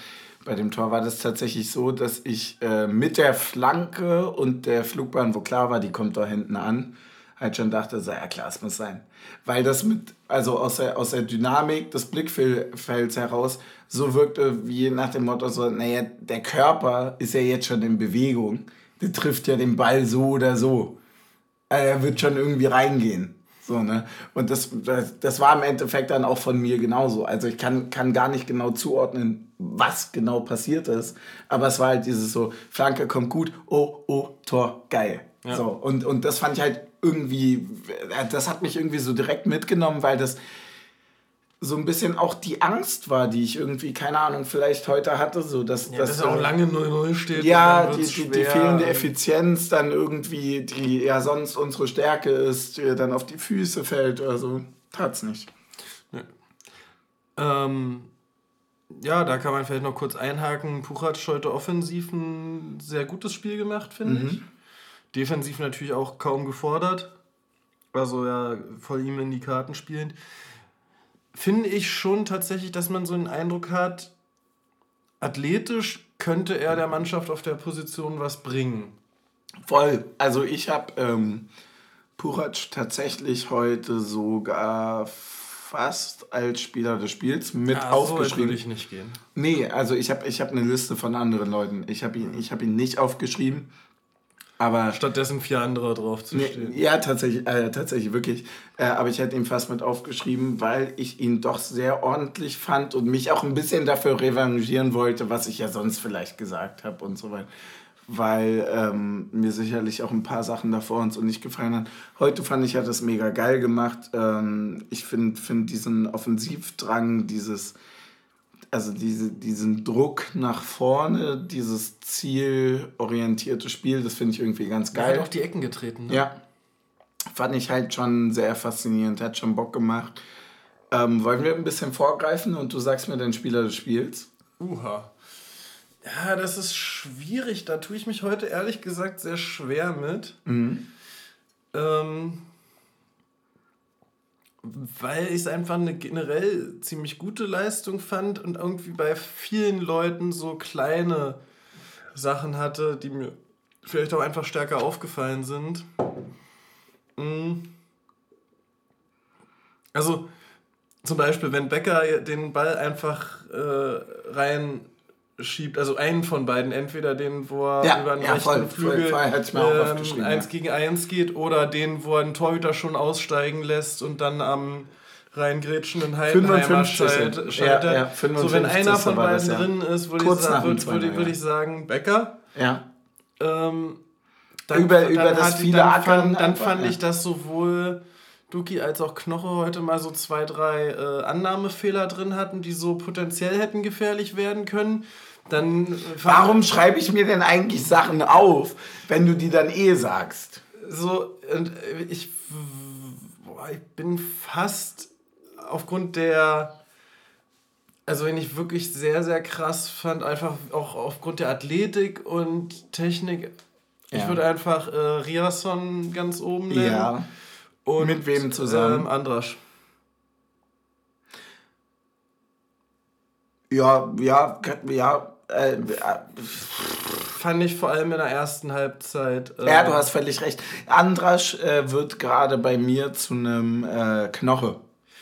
bei dem Tor war das tatsächlich so, dass ich äh, mit der Flanke und der Flugbahn, wo klar war, die kommt da hinten an, halt schon dachte, so, ja klar, es muss sein. Weil das mit, also aus der, aus der Dynamik des Blickfelds heraus so wirkte wie nach dem Motto so, naja, der Körper ist ja jetzt schon in Bewegung. Der trifft ja den Ball so oder so. Also er wird schon irgendwie reingehen. So, ne? Und das, das, das war im Endeffekt dann auch von mir genauso. Also ich kann, kann gar nicht genau zuordnen, was genau passiert ist. Aber es war halt dieses so, Flanke kommt gut, oh, oh, Tor, geil. Ja. So, und, und das fand ich halt irgendwie, das hat mich irgendwie so direkt mitgenommen, weil das so ein bisschen auch die Angst war, die ich irgendwie, keine Ahnung, vielleicht heute hatte, so dass ja, das auch lange 0-0 steht. Ja, die, die, die, fehlende Effizienz dann irgendwie, die ja sonst unsere Stärke ist, die dann auf die Füße fällt oder so. Tat's nicht. Ja. Ähm, ja, da kann man vielleicht noch kurz einhaken. Puchatsch heute offensiv ein sehr gutes Spiel gemacht, finde mhm. ich. Defensiv natürlich auch kaum gefordert. Also ja, voll ihm in die Karten spielend finde ich schon tatsächlich, dass man so einen Eindruck hat, athletisch könnte er der Mannschaft auf der Position was bringen. Voll. Also ich habe ähm, Purac tatsächlich heute sogar fast als Spieler des Spiels mit ja, aufgeschrieben. So würde ich nicht gehen. Nee, also ich habe ich hab eine Liste von anderen Leuten. Ich habe ihn, hab ihn nicht aufgeschrieben. Aber Stattdessen vier andere drauf zu stehen. Ja, tatsächlich, äh, tatsächlich, wirklich. Äh, aber ich hätte ihn fast mit aufgeschrieben, weil ich ihn doch sehr ordentlich fand und mich auch ein bisschen dafür revanchieren wollte, was ich ja sonst vielleicht gesagt habe und so weiter. Weil ähm, mir sicherlich auch ein paar Sachen davor uns so nicht gefallen haben. Heute fand ich, hat das mega geil gemacht. Ähm, ich finde find diesen Offensivdrang, dieses also diese, diesen Druck nach vorne, dieses zielorientierte Spiel, das finde ich irgendwie ganz geil. Er hat auch die Ecken getreten, ne? Ja. Fand ich halt schon sehr faszinierend, hat schon Bock gemacht. Ähm, wollen wir ein bisschen vorgreifen und du sagst mir den Spieler des Spiels? Uha. Ja, das ist schwierig. Da tue ich mich heute ehrlich gesagt sehr schwer mit. Mhm. Ähm, weil ich es einfach eine generell ziemlich gute Leistung fand und irgendwie bei vielen Leuten so kleine Sachen hatte, die mir vielleicht auch einfach stärker aufgefallen sind. Mm. Also zum Beispiel, wenn Becker den Ball einfach äh, rein schiebt, also einen von beiden, entweder den, wo er ja, über den ja, rechten voll, Flügel voll, voll, ähm, eins ja. gegen eins geht oder den, wo er einen Torhüter schon aussteigen lässt und dann am reingrätschenden Heidenheimer scheitert. Ja, so, wenn einer von beiden das, drin ist, würde ich, sagen, würd, würd, würd ich sagen, Becker. Ja. Ähm, dann, über, dann über das viele dann fand, dann fand ich das sowohl Duki als auch Knoche heute mal so zwei, drei äh, Annahmefehler drin hatten, die so potenziell hätten gefährlich werden können dann. Warum schreibe ich mir denn eigentlich Sachen auf, wenn du die dann eh sagst? So, und ich, ich bin fast aufgrund der. Also, wenn ich wirklich sehr, sehr krass fand, einfach auch aufgrund der Athletik und Technik. Ja. Ich würde einfach äh, Riasson ganz oben nennen. Ja. Und, Mit wem zusammen? Ähm, Andrasch. Ja, ja, ja, äh, äh, Fand ich vor allem in der ersten Halbzeit. Äh, ja, du hast völlig recht. Andrasch äh, wird gerade bei mir zu einem äh, Knoche.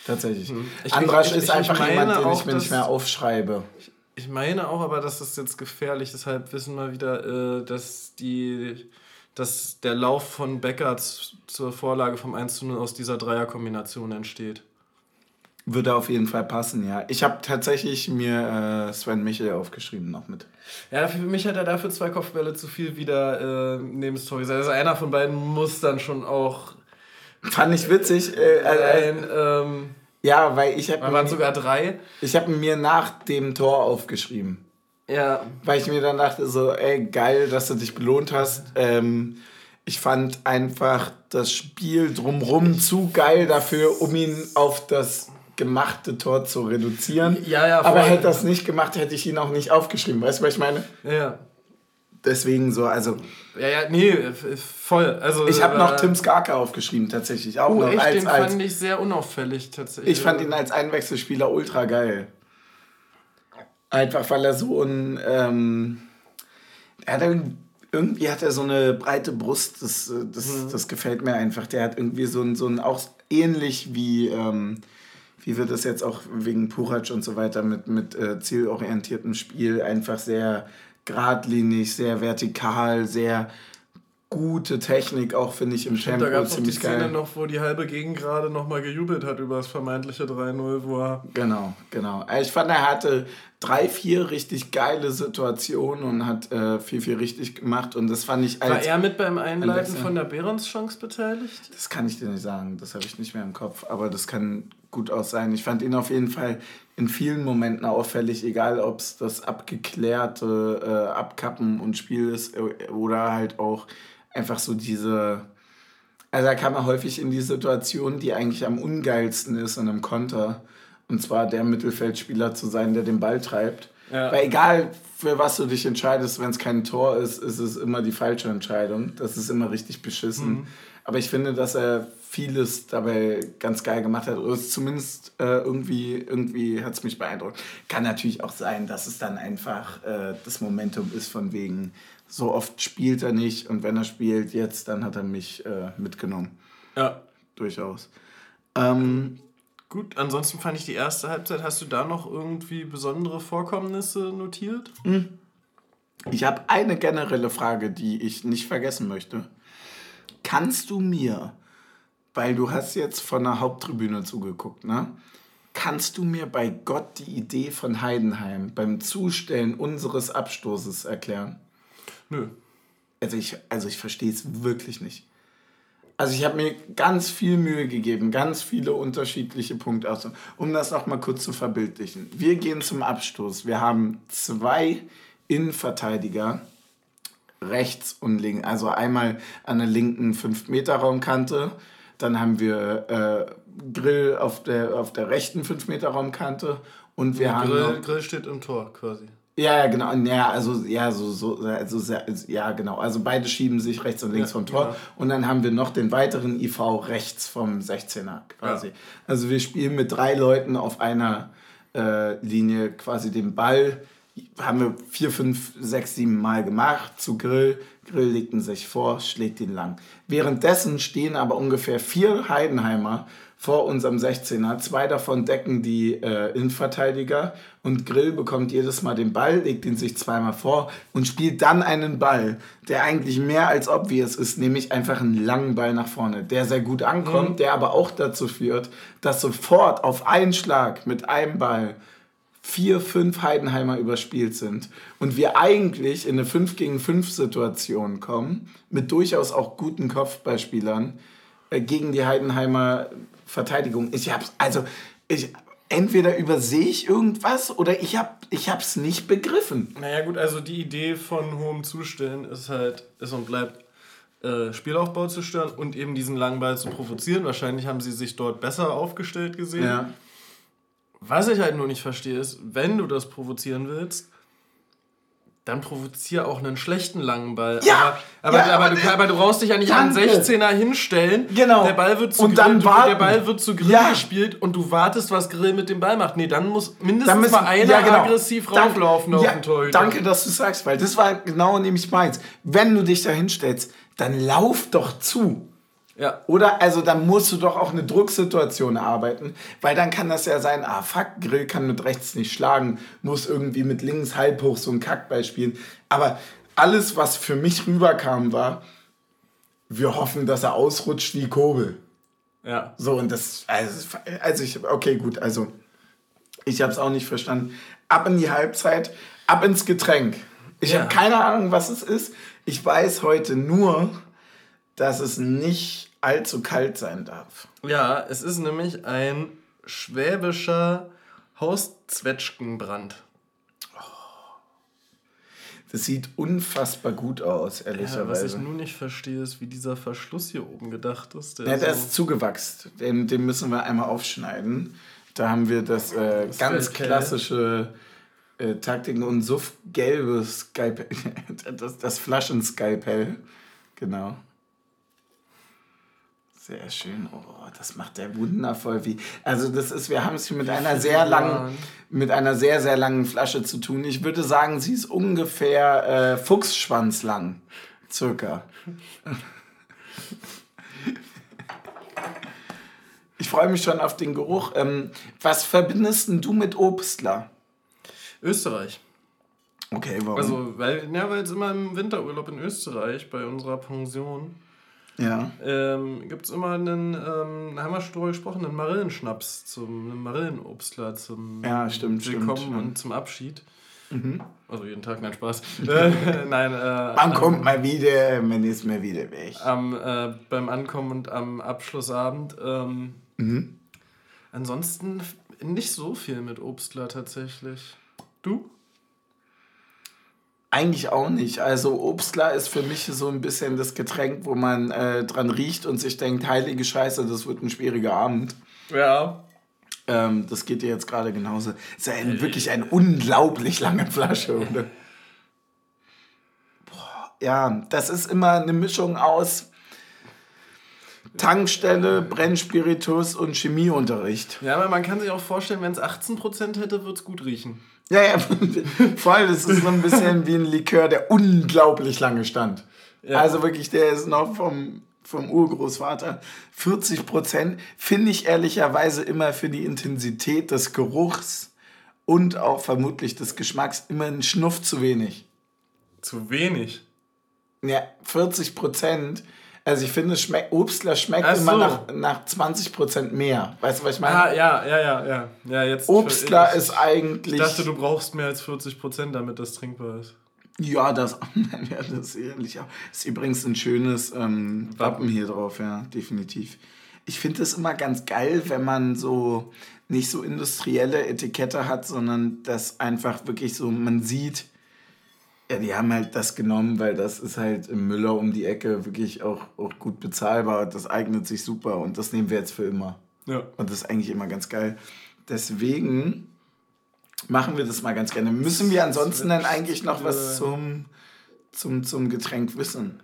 Tatsächlich. Hm. Ich Andrasch ist ich, einfach jemand, den ich mir nicht mehr aufschreibe. Ich, ich, meine auch, aber das ist jetzt gefährlich. Deshalb wissen wir wieder, äh, dass die dass der Lauf von Becker zur Vorlage vom 1 zu 0 aus dieser Dreierkombination entsteht. Würde auf jeden Fall passen, ja. Ich habe tatsächlich mir äh, Sven Michel aufgeschrieben noch mit. Ja, für mich hat er dafür zwei Kopfbälle zu viel wieder äh, neben das Tor gesagt. Also einer von beiden muss dann schon auch. Fand ich witzig. Äh, äh, ein, ähm, ja, weil ich habe. waren sogar drei. Ich habe mir nach dem Tor aufgeschrieben. Ja. Weil ich mir dann dachte, so, ey, geil, dass du dich belohnt hast. Ähm, ich fand einfach das Spiel drumrum zu geil dafür, um ihn auf das gemachte Tor zu reduzieren. Ja, ja, Aber hätte das nicht gemacht, hätte ich ihn auch nicht aufgeschrieben. Weißt du, was ich meine? Ja. Deswegen so, also. Ja, ja, nee, voll. Also, ich habe äh, noch Tim Skarke aufgeschrieben, tatsächlich. Auch oh, noch echt? Als, den als, fand ich sehr unauffällig, tatsächlich. Ich fand ihn als Einwechselspieler ultra geil. Einfach weil er so ein. Ähm, er hat irgendwie hat er so eine breite Brust, das, das, mhm. das gefällt mir einfach. Der hat irgendwie so ein, so ein auch ähnlich wie. Ähm, wie wird das jetzt auch wegen Purac und so weiter mit, mit äh, zielorientiertem Spiel einfach sehr geradlinig, sehr vertikal, sehr gute Technik auch, finde ich, im Stimmt, da Tempo. gab es die Ziemlich Szene geil. noch, wo die halbe Gegend gerade nochmal gejubelt hat über das vermeintliche 3-0, wo er Genau, genau. Also Ich fand, er hatte drei, vier richtig geile Situationen und hat äh, viel, viel richtig gemacht. Und das fand ich War als. er mit beim Einleiten von der Behrens-Chance beteiligt? Das kann ich dir nicht sagen, das habe ich nicht mehr im Kopf, aber das kann gut auch sein. Ich fand ihn auf jeden Fall in vielen Momenten auffällig, egal ob es das abgeklärte äh, Abkappen und Spiel ist äh, oder halt auch einfach so diese. Also da kam er häufig in die Situation, die eigentlich am ungeilsten ist in einem Konter. Und zwar der Mittelfeldspieler zu sein, der den Ball treibt. Ja. Weil egal, für was du dich entscheidest, wenn es kein Tor ist, ist es immer die falsche Entscheidung. Das ist immer richtig beschissen. Mhm. Aber ich finde, dass er vieles dabei ganz geil gemacht hat. Oder es zumindest äh, irgendwie, irgendwie hat es mich beeindruckt. Kann natürlich auch sein, dass es dann einfach äh, das Momentum ist von wegen, so oft spielt er nicht und wenn er spielt jetzt, dann hat er mich äh, mitgenommen. Ja. Durchaus. Ähm, Gut, ansonsten fand ich die erste Halbzeit. Hast du da noch irgendwie besondere Vorkommnisse notiert? Ich habe eine generelle Frage, die ich nicht vergessen möchte. Kannst du mir, weil du hast jetzt von der Haupttribüne zugeguckt, ne? Kannst du mir bei Gott die Idee von Heidenheim beim Zustellen unseres Abstoßes erklären? Nö. Also ich, also ich verstehe es wirklich nicht. Also ich habe mir ganz viel Mühe gegeben, ganz viele unterschiedliche Punkte aus. Um das noch mal kurz zu verbildlichen. Wir gehen zum Abstoß. Wir haben zwei Innenverteidiger, rechts und links. Also einmal an der linken 5-Meter-Raumkante. Dann haben wir äh, Grill auf der, auf der rechten 5-Meter-Raumkante. Und wir haben Grill, Grill steht im Tor quasi. ja, ja, genau. Ja, also, ja, so, so, also, ja, genau. Also beide schieben sich rechts und links Ja, vom Tor. genau. Und dann haben wir noch den weiteren IV rechts vom 16er quasi. Ja. Also wir spielen mit drei Leuten auf einer äh, Linie quasi den Ball. Haben wir vier, fünf, sechs, sieben Mal gemacht zu Grill. Grill legt ihn sich vor, schlägt ihn lang. Währenddessen stehen aber ungefähr vier Heidenheimer vor unserem 16er. Zwei davon decken die äh, Innenverteidiger und Grill bekommt jedes Mal den Ball, legt ihn sich zweimal vor und spielt dann einen Ball, der eigentlich mehr als obvious ist, nämlich einfach einen langen Ball nach vorne, der sehr gut ankommt, der aber auch dazu führt, dass sofort auf einen Schlag mit einem Ball vier, fünf Heidenheimer überspielt sind und wir eigentlich in eine 5 gegen 5 Situation kommen, mit durchaus auch guten Kopfballspielern äh, gegen die Heidenheimer Verteidigung. Ich hab's, also, ich, entweder übersehe ich irgendwas oder ich hab, ich hab's nicht begriffen. Naja gut, also die Idee von hohem Zustellen ist halt, ist und bleibt, äh, Spielaufbau zu stören und eben diesen langen Ball zu provozieren. Wahrscheinlich haben sie sich dort besser aufgestellt gesehen. Ja. Was ich halt nur nicht verstehe, ist, wenn du das provozieren willst, dann provoziere auch einen schlechten langen Ball. Ja, aber, aber, ja, aber, du, aber du brauchst dich ja nicht an den Danke. 16er hinstellen. Genau. Der Ball wird zu Und dann Grill, du, warten. der Ball wird zu Grill Ja. gespielt und du wartest, was Grill mit dem Ball macht. Nee, dann muss mindestens Dann müssen- mal einer ja, genau. aggressiv Dank- rauflaufen auf den Torhüter. Danke, dass du sagst, weil das war genau nämlich meins. Wenn du dich da hinstellst, dann lauf doch zu. Ja. Oder, also dann musst du doch auch eine Drucksituation erarbeiten, weil dann kann das ja sein, ah fuck, Grill kann mit rechts nicht schlagen, muss irgendwie mit links halb hoch so einen Kackball spielen. Aber alles, was für mich rüberkam, war, wir hoffen, dass er ausrutscht wie Kobel. Ja. So, und das, also, also ich, okay, gut, also ich habe es auch nicht verstanden. Ab in die Halbzeit, ab ins Getränk. Ich Ja. habe keine Ahnung, was es ist. Ich weiß heute nur, dass es nicht allzu kalt sein darf. Ja, es ist nämlich ein schwäbischer Hauszwetschgenbrand. Das sieht unfassbar gut aus, Ja, was ich ehrlicherweise. nun nicht verstehe, ist, wie dieser Verschluss hier oben gedacht ist. Der Ja, der so- ist zugewachsen. Den, den müssen wir einmal aufschneiden. Da haben wir das, äh, ganz Skalpell. klassische äh, Taktiken und suffgelbes Skalpell. das, das Flaschenskalpell. Genau. Sehr schön. Oh, das macht der wundervoll. Wie, also das ist, wir haben es hier mit einer sehr langen, mit einer sehr, sehr langen Flasche zu tun. Ich würde sagen, sie ist ungefähr äh, Fuchsschwanz lang. Circa. Ich freue mich schon auf den Geruch. Ähm, was verbindest denn du mit Obstler? Österreich. Okay, warum? Also, weil, ja, weil es immer im Winterurlaub in Österreich bei unserer Pension ja. ähm, gibt es immer einen, ähm, haben wir schon drüber gesprochen, einen Marillenschnaps, zum, einen Marillenobstler zum ja, stimmt, Willkommen stimmt, und zum Abschied. Mhm. Also jeden Tag, nein, Spaß. äh, nein, äh, Man kommt mal wieder, man ist mal wieder weg. Am, äh, beim Ankommen und am Abschlussabend. Ähm, Mhm. Ansonsten nicht so viel mit Obstler tatsächlich. Du? Eigentlich auch nicht. Also Obstler ist für mich so ein bisschen das Getränk, wo man äh, dran riecht und sich denkt, heilige Scheiße, das wird ein schwieriger Abend. Ja. Ähm, das geht dir jetzt gerade genauso. Ist ja ein, wirklich eine unglaublich lange Flasche, oder? Boah, ja, das ist immer eine Mischung aus Tankstelle, Brennspiritus und Chemieunterricht. Ja, aber man kann sich auch vorstellen, wenn es 18% hätte, würde es gut riechen. Ja, ja, voll. Das ist so ein bisschen wie ein Likör, der unglaublich lange stand. Ja. Also wirklich, der ist noch vom, vom Urgroßvater. 40 Prozent finde ich ehrlicherweise immer für die Intensität des Geruchs und auch vermutlich des Geschmacks immer ein Schnuff zu wenig. Zu wenig. Ja, 40 Prozent. Also ich finde, schmeck, Obstler schmeckt Ach immer so. nach, nach 20 Prozent mehr. Weißt du, was ich meine? Ah, ja, ja, ja, ja. ja jetzt Obstler ich, ist eigentlich... Ich dachte, du brauchst mehr als 40%, damit das trinkbar ist. Ja, das, ja, das ist auch. Ist übrigens ein schönes ähm, Wappen hier drauf, ja, definitiv. Ich finde es immer ganz geil, wenn man so nicht so industrielle Etikette hat, sondern das einfach wirklich so, man sieht, ja, die haben halt das genommen, weil das ist halt im Müller um die Ecke wirklich auch, auch gut bezahlbar. Das eignet sich super und das nehmen wir jetzt für immer. Ja. Und das ist eigentlich immer ganz geil. Deswegen machen wir das mal ganz gerne. Müssen wir ansonsten dann eigentlich noch was zum, zum, zum Getränk wissen?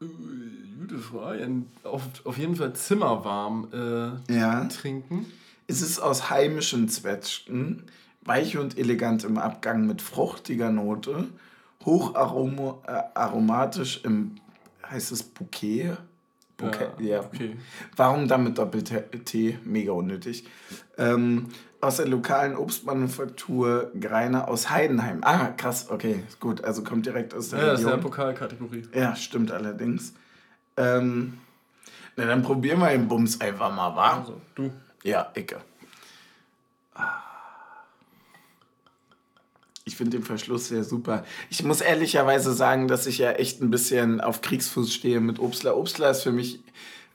Gute Frage. Auf, auf jeden Fall zimmerwarm äh, Ja. trinken. Es ist aus heimischen Zwetschgen, weich und elegant im Abgang mit fruchtiger Note, hocharomatisch im, heißt es Bouquet? Bouquet, ja. okay. Warum dann mit Doppel-T? Mega unnötig. Ähm, aus der lokalen Obstmanufaktur Greiner aus Heidenheim. Ah, krass, okay, gut. Also kommt direkt aus der Ja, das ist ja Region. Pokalkategorie. Ja, stimmt allerdings. Ähm, na, dann probieren wir den Bums einfach mal, wa? Also, du. Ja, Ecke. Ich finde den Verschluss sehr super. Ich muss ehrlicherweise sagen, dass ich ja echt ein bisschen auf Kriegsfuß stehe mit Obstler. Obstler ist für mich,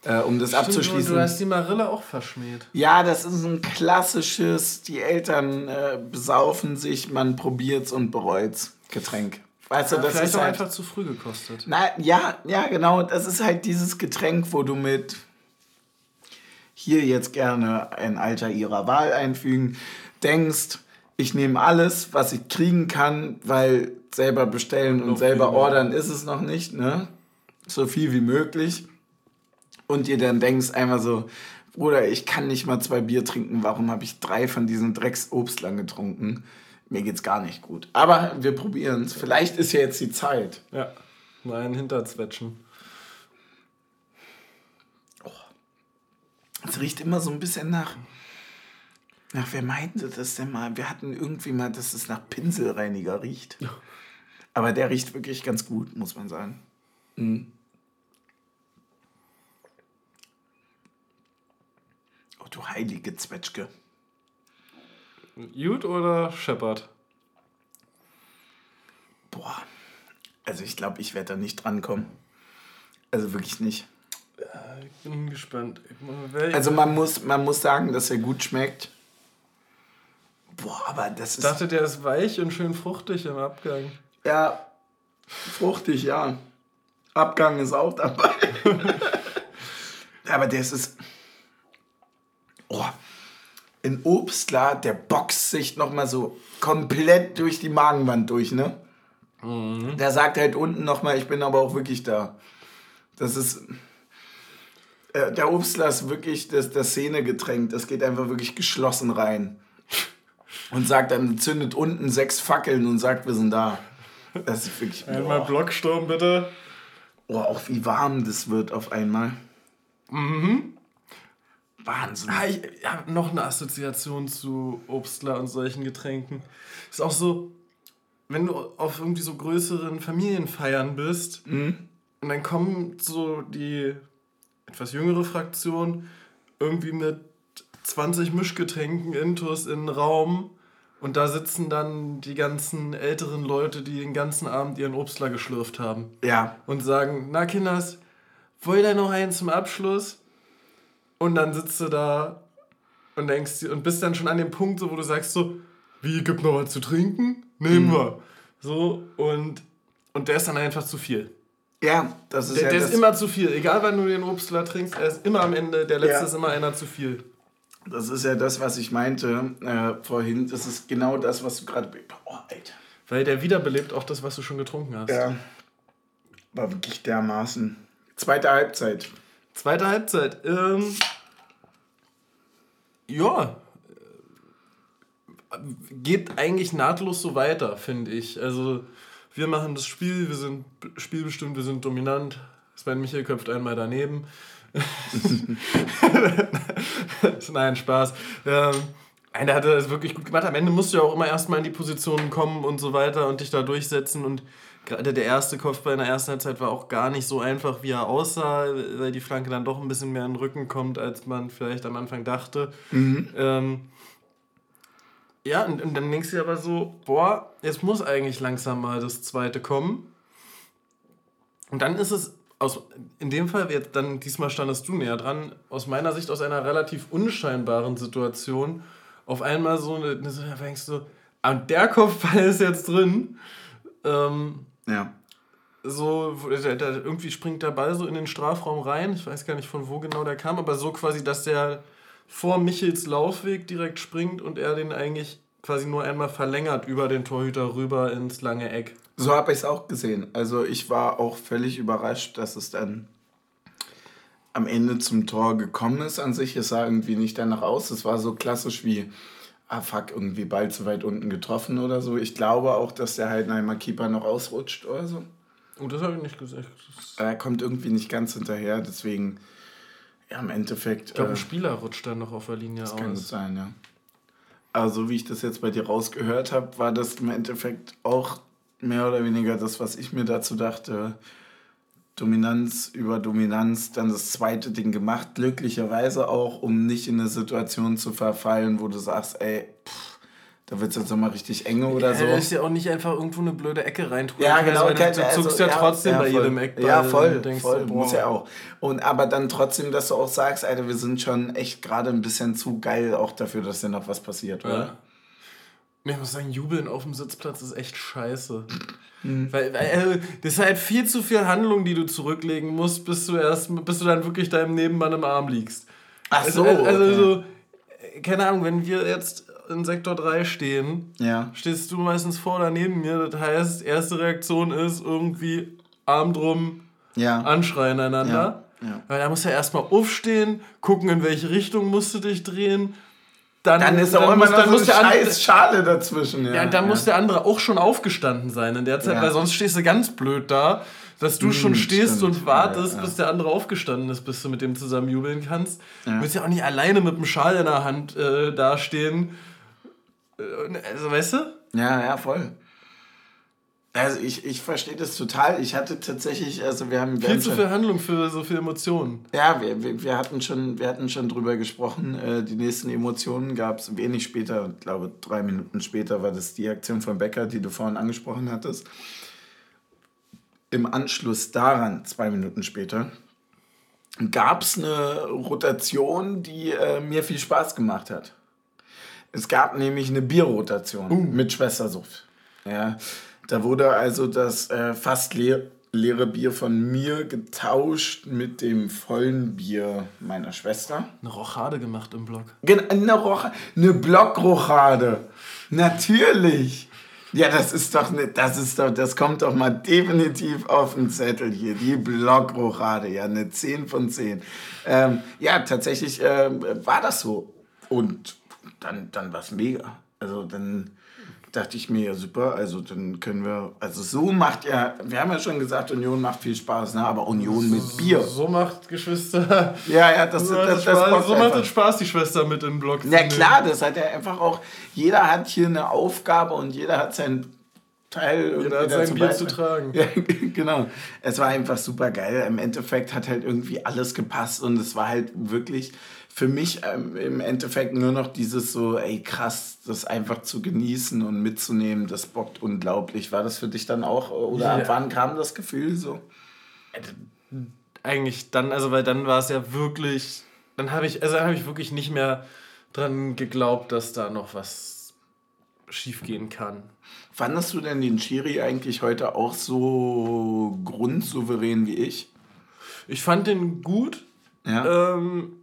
äh, um das Stimmt, abzuschließen. Du hast die Marille auch verschmäht. Ja, das ist ein klassisches, die Eltern äh, besaufen sich, man probiert's und bereut's Getränk. Weißt du, Ja, das vielleicht ist auch halt, einfach zu früh gekostet. na, ja, ja, genau, das ist halt dieses Getränk, wo du mit hier jetzt gerne ein Alter ihrer Wahl einfügen, denkst, ich nehme alles, was ich kriegen kann, weil selber bestellen und selber ordern ist es noch nicht, ne? So viel wie möglich. Und dir dann denkst einfach so, Bruder, ich kann nicht mal zwei Bier trinken, warum habe ich drei von diesen Drecksobstlern getrunken? Mir geht's gar nicht gut. Aber wir probieren es. Vielleicht ist ja jetzt die Zeit. Ja. Nein, Hinterzwetschen. Es riecht immer so ein bisschen nach. Nach, wer meinte das denn mal? Wir hatten irgendwie mal, dass es nach Pinselreiniger riecht. Aber der riecht wirklich ganz gut, muss man sagen. Mhm. Oh, du heilige Zwetschge. Gut oder Shepard? Boah. Also ich glaube, ich werde da nicht drankommen. Also wirklich nicht. Ich bin gespannt. Ich Also man muss, man muss sagen, dass er gut schmeckt. Boah, aber das ist... dachte, der ist weich und schön fruchtig im Abgang. Ja, fruchtig, ja. Abgang ist auch dabei. Aber das ist. Oh, ein Obstler, der boxt sich nochmal so komplett durch die Magenwand durch, ne? Der sagt halt unten nochmal, ich bin aber auch wirklich da. Das ist. äh, Der Obstler ist wirklich das, das Szenegetränk. Das geht einfach wirklich geschlossen rein. Und sagt dann, zündet unten sechs Fackeln und sagt, wir sind da. Das ist wirklich. Einmal Boah. Blocksturm, bitte. Oh, auch wie warm das wird auf einmal. Mhm. Wahnsinn. Ah, ich habe noch eine Assoziation zu Obstler und solchen Getränken. Ist auch so, wenn du auf irgendwie so größeren Familienfeiern bist Mhm. und dann kommt so die etwas jüngere Fraktion irgendwie mit 20 Mischgetränken Intus in den Raum und da sitzen dann die ganzen älteren Leute, die den ganzen Abend ihren Obstler geschlürft haben Ja. und sagen, na Kinders, wollt ihr noch einen zum Abschluss? Und dann sitzt du da und denkst und bist dann schon an dem Punkt, so, wo du sagst so, wie, gibt noch was zu trinken? Nehmen wir. So, und, und der ist dann einfach zu viel. Ja, das ist Der, ja der das, ist immer zu viel. Egal wann du den Obstler trinkst, er ist immer am Ende, der letzte Ja. ist immer einer zu viel. Das ist ja das, was ich meinte äh, vorhin. Das ist genau das, was du gerade. Oh, Alter. Weil der wiederbelebt auch das, was du schon getrunken hast. Ja. War wirklich dermaßen. Zweite Halbzeit. Zweite Halbzeit. Ähm, ja. Geht eigentlich nahtlos so weiter, finde ich. Also, wir machen das Spiel, wir sind spielbestimmt, wir sind dominant. Sven Michael köpft einmal daneben. Nein, Spaß. Ähm, nein, der hatte das wirklich gut gemacht. Am Ende musst du ja auch immer erstmal in die Positionen kommen und so weiter und dich da durchsetzen. Und gerade der erste Kopfball in der ersten Halbzeit war auch gar nicht so einfach, wie er aussah, weil die Flanke dann doch ein bisschen mehr in den Rücken kommt, als man vielleicht am Anfang dachte. Ähm, ja, und, und dann denkst du dir aber so, boah, jetzt muss eigentlich langsam mal das zweite kommen. Und dann ist es aus, in dem Fall, jetzt dann diesmal standest du näher dran, aus meiner Sicht aus einer relativ unscheinbaren Situation auf einmal so eine, eine so, da denkst du, ah, und der Kopfball ist jetzt drin. Ähm, Ja. so, der, der, irgendwie springt der Ball so in den Strafraum rein. Ich weiß gar nicht, von wo genau der kam, aber so quasi, dass der vor Michels Laufweg direkt springt und er den eigentlich quasi nur einmal verlängert über den Torhüter rüber ins lange Eck. So habe ich es auch gesehen. Also ich war auch völlig überrascht, dass es dann am Ende zum Tor gekommen ist. An sich, es sah irgendwie nicht danach aus. Es war so klassisch wie, ah fuck, irgendwie Ball zu weit unten getroffen oder so. Ich glaube auch, dass der Heidenheimer Keeper noch ausrutscht oder so. Oh, das habe ich nicht gesagt. Das- Er kommt irgendwie nicht ganz hinterher, deswegen, ja, im Endeffekt. Ich glaube, äh, ein Spieler rutscht dann noch auf der Linie Das kann aus. sein, ja. Also, wie ich das jetzt bei dir rausgehört habe, war das im Endeffekt auch mehr oder weniger das, was ich mir dazu dachte. Dominanz über Dominanz, dann das zweite Ding gemacht, glücklicherweise auch, um nicht in eine Situation zu verfallen, wo du sagst, ey, pff, da wird es jetzt nochmal richtig eng oder so. Ja, ist ja auch nicht einfach irgendwo eine blöde Ecke rein. Ja, genau. Du, kennt- du also, zuckst ja trotzdem bei voll. jedem Eckball. Ja, voll, denkst voll, boah. muss ja auch. Und aber dann trotzdem, dass du auch sagst, Alter, wir sind schon echt gerade ein bisschen zu geil auch dafür, dass dir noch was passiert, oder? Ich muss sagen, Jubeln auf dem Sitzplatz ist echt scheiße. Mhm. Weil, weil äh, das ist halt viel zu viel Handlung, die du zurücklegen musst, bis du erst, bis du dann wirklich deinem Nebenmann im Arm liegst. Ach Also, so, also okay. so, keine Ahnung, wenn wir jetzt in Sektor 3 stehen, Ja. stehst du meistens vor oder neben mir. Das heißt, erste Reaktion ist irgendwie Arm drum, Ja. anschreien einander. Ja. Weil da musst du ja erstmal aufstehen, gucken, in welche Richtung musst du dich drehen. Dann, Dann ist auch immer muss- noch so muss eine der andere- scheiß Schale dazwischen. Ja, Ja, dann muss der andere auch schon aufgestanden sein in der Zeit, Ja. weil sonst stehst du ganz blöd da, dass du schon stehst stimmt. und wartest, Ja, ja. bis der andere aufgestanden ist, bis du mit dem zusammen jubeln kannst. Ja. Du willst ja auch nicht alleine mit dem Schal in der Hand äh, dastehen. Äh, Also, weißt du? Ja, ja, voll. Also ich, ich verstehe das total. Ich hatte tatsächlich, also wir haben, wir Viel haben zu viel Handlung für so viel Emotionen. ja, wir, wir, wir hatten schon, wir hatten schon drüber gesprochen. Äh, die nächsten Emotionen gab es wenig später, ich glaube drei Minuten später war das die Aktion von Becker, die du vorhin angesprochen hattest. Im Anschluss daran, zwei Minuten später, gab es eine Rotation, die äh, mir viel Spaß gemacht hat. Es gab nämlich eine Bierrotation mit Schwestersucht. Ja, da wurde also das äh, fast leer, leere Bier von mir getauscht mit dem vollen Bier meiner Schwester. Eine Rochade gemacht im Blog. Gen- Eine, Rocha eine Blockrochade. Natürlich. Ja, das ist doch ne, das ist doch, das kommt doch mal definitiv auf den Zettel hier. Die Blockrochade, ja, eine 10 von 10. Ähm, ja, tatsächlich ähm, war das so. Und dann, dann war es mega. Also dann dachte ich mir, ja super, also dann können wir, also so macht ja, wir haben ja schon gesagt, Union macht viel Spaß, ne? aber Union mit Bier. So macht Geschwister. Ja, ja, das, So, das, macht das, Spaß, bockt so macht einfach. es Spaß, die Schwester mit Blog zu Na klar, das hat ja einfach auch, jeder hat hier eine Aufgabe und jeder hat sein Teil Jeder hat sein Bier zu tragen. Ja, genau. Es war einfach super geil. Im Endeffekt hat halt irgendwie alles gepasst und es war halt wirklich für mich ähm, im Endeffekt nur noch dieses so, ey krass, das einfach zu genießen und mitzunehmen, das bockt unglaublich. War das für dich dann auch oder Ja. ab wann kam das Gefühl so? Eigentlich dann, also weil dann war es ja wirklich, dann habe ich, also dann habe ich wirklich nicht mehr dran geglaubt, dass da noch was schiefgehen kann. Fandest du denn den Schiri eigentlich heute auch so grundsouverän wie ich? Ich fand den gut. Ja. Ähm,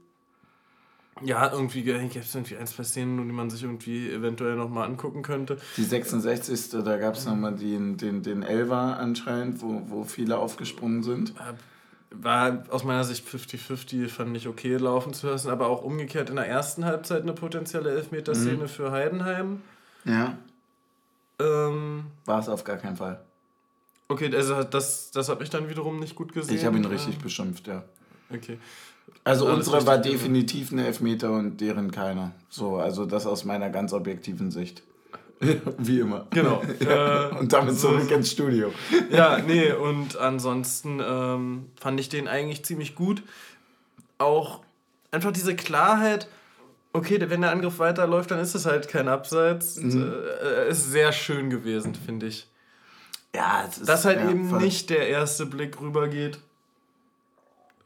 ja, irgendwie gibt es irgendwie ein, zwei Szenen, die man sich irgendwie eventuell nochmal angucken könnte. Die 66. Da gab es nochmal den, den, den Elver anscheinend, wo, wo viele aufgesprungen sind. War aus meiner Sicht 50-50, fand ich okay laufen zu lassen, aber auch umgekehrt in der ersten Halbzeit eine potenzielle Elfmeterszene für Heidenheim. Ja. Ähm, War es auf gar keinen Fall. okay, also das, das habe ich dann wiederum nicht gut gesehen. Ich habe ihn Ähm, richtig beschimpft, ja. Okay. Also Alles unsere war richtig, definitiv eine Elfmeter und deren keiner. So, also das aus meiner ganz objektiven Sicht. Wie immer. Genau. Äh, und damit so- zurück ins Studio. Ja, nee, und ansonsten ähm, fand ich den eigentlich ziemlich gut. Auch einfach diese Klarheit, okay, wenn der Angriff weiterläuft, dann ist es halt kein Abseits. Äh, ist sehr schön gewesen, finde ich. Ja, es ist, Dass halt ja, eben voll. nicht der erste Blick rübergeht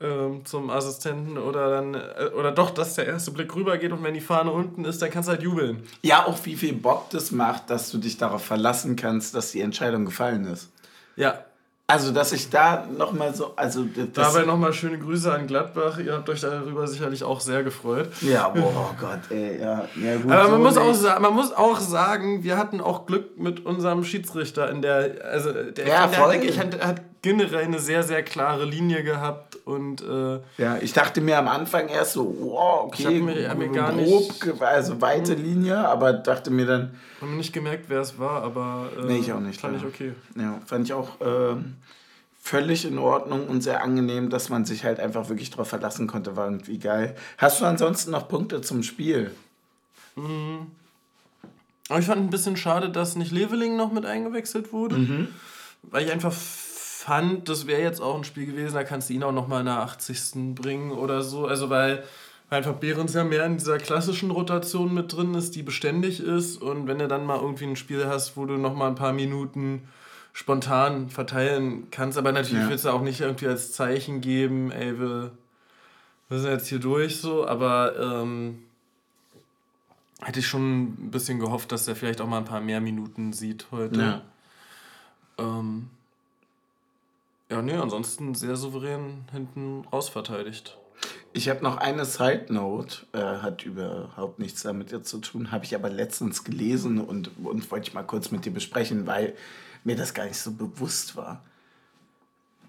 ähm, zum Assistenten oder dann, äh, oder doch, dass der erste Blick rübergeht und wenn die Fahne unten ist, dann kannst du halt jubeln. Ja, auch wie viel Bock das macht, dass du dich darauf verlassen kannst, dass die Entscheidung gefallen ist. Ja, Also, dass ich da nochmal so, also dabei nochmal schöne Grüße an Gladbach. Ihr habt euch darüber sicherlich auch sehr gefreut. Ja, boah Gott, ey, ja, ja gut. Aber man, so muss auch, man muss auch sagen, wir hatten auch Glück mit unserem Schiedsrichter in der, also der, Ja, der, voll. der, ich hat, hat generell eine sehr, sehr klare Linie gehabt und äh, Ja, ich dachte mir am Anfang erst so, wow, okay, Ich mir- mir grob, also weite Linie, aber dachte mir dann, haben nicht gemerkt, wer es war, aber äh, Nee, ich auch nicht, fand ich leider. okay. ja, fand ich auch ähm, völlig in Ordnung und sehr angenehm, dass man sich halt einfach wirklich drauf verlassen konnte, war irgendwie geil. Hast du ansonsten noch Punkte zum Spiel? Aber ich fand ein bisschen schade, dass nicht Leveling noch mit eingewechselt wurde, Mhm. weil ich einfach fand, das wäre jetzt auch ein Spiel gewesen, da kannst du ihn auch noch mal in der 80. bringen oder so, also weil weil einfach Behrens ja mehr in dieser klassischen Rotation mit drin ist, die beständig ist und wenn du dann mal irgendwie ein Spiel hast, wo du noch mal ein paar Minuten spontan verteilen kannst, aber natürlich Ja. willst du auch nicht irgendwie als Zeichen geben, ey, wir, wir sind jetzt hier durch so, aber ähm, hätte ich schon ein bisschen gehofft, dass er vielleicht auch mal ein paar mehr Minuten sieht heute. Ja. Ähm, ja, nee, ansonsten sehr souverän hinten raus verteidigt. Ich habe noch eine Side Note, äh, hat überhaupt nichts damit jetzt zu tun, habe ich aber letztens gelesen und, und wollte ich mal kurz mit dir besprechen, weil mir das gar nicht so bewusst war.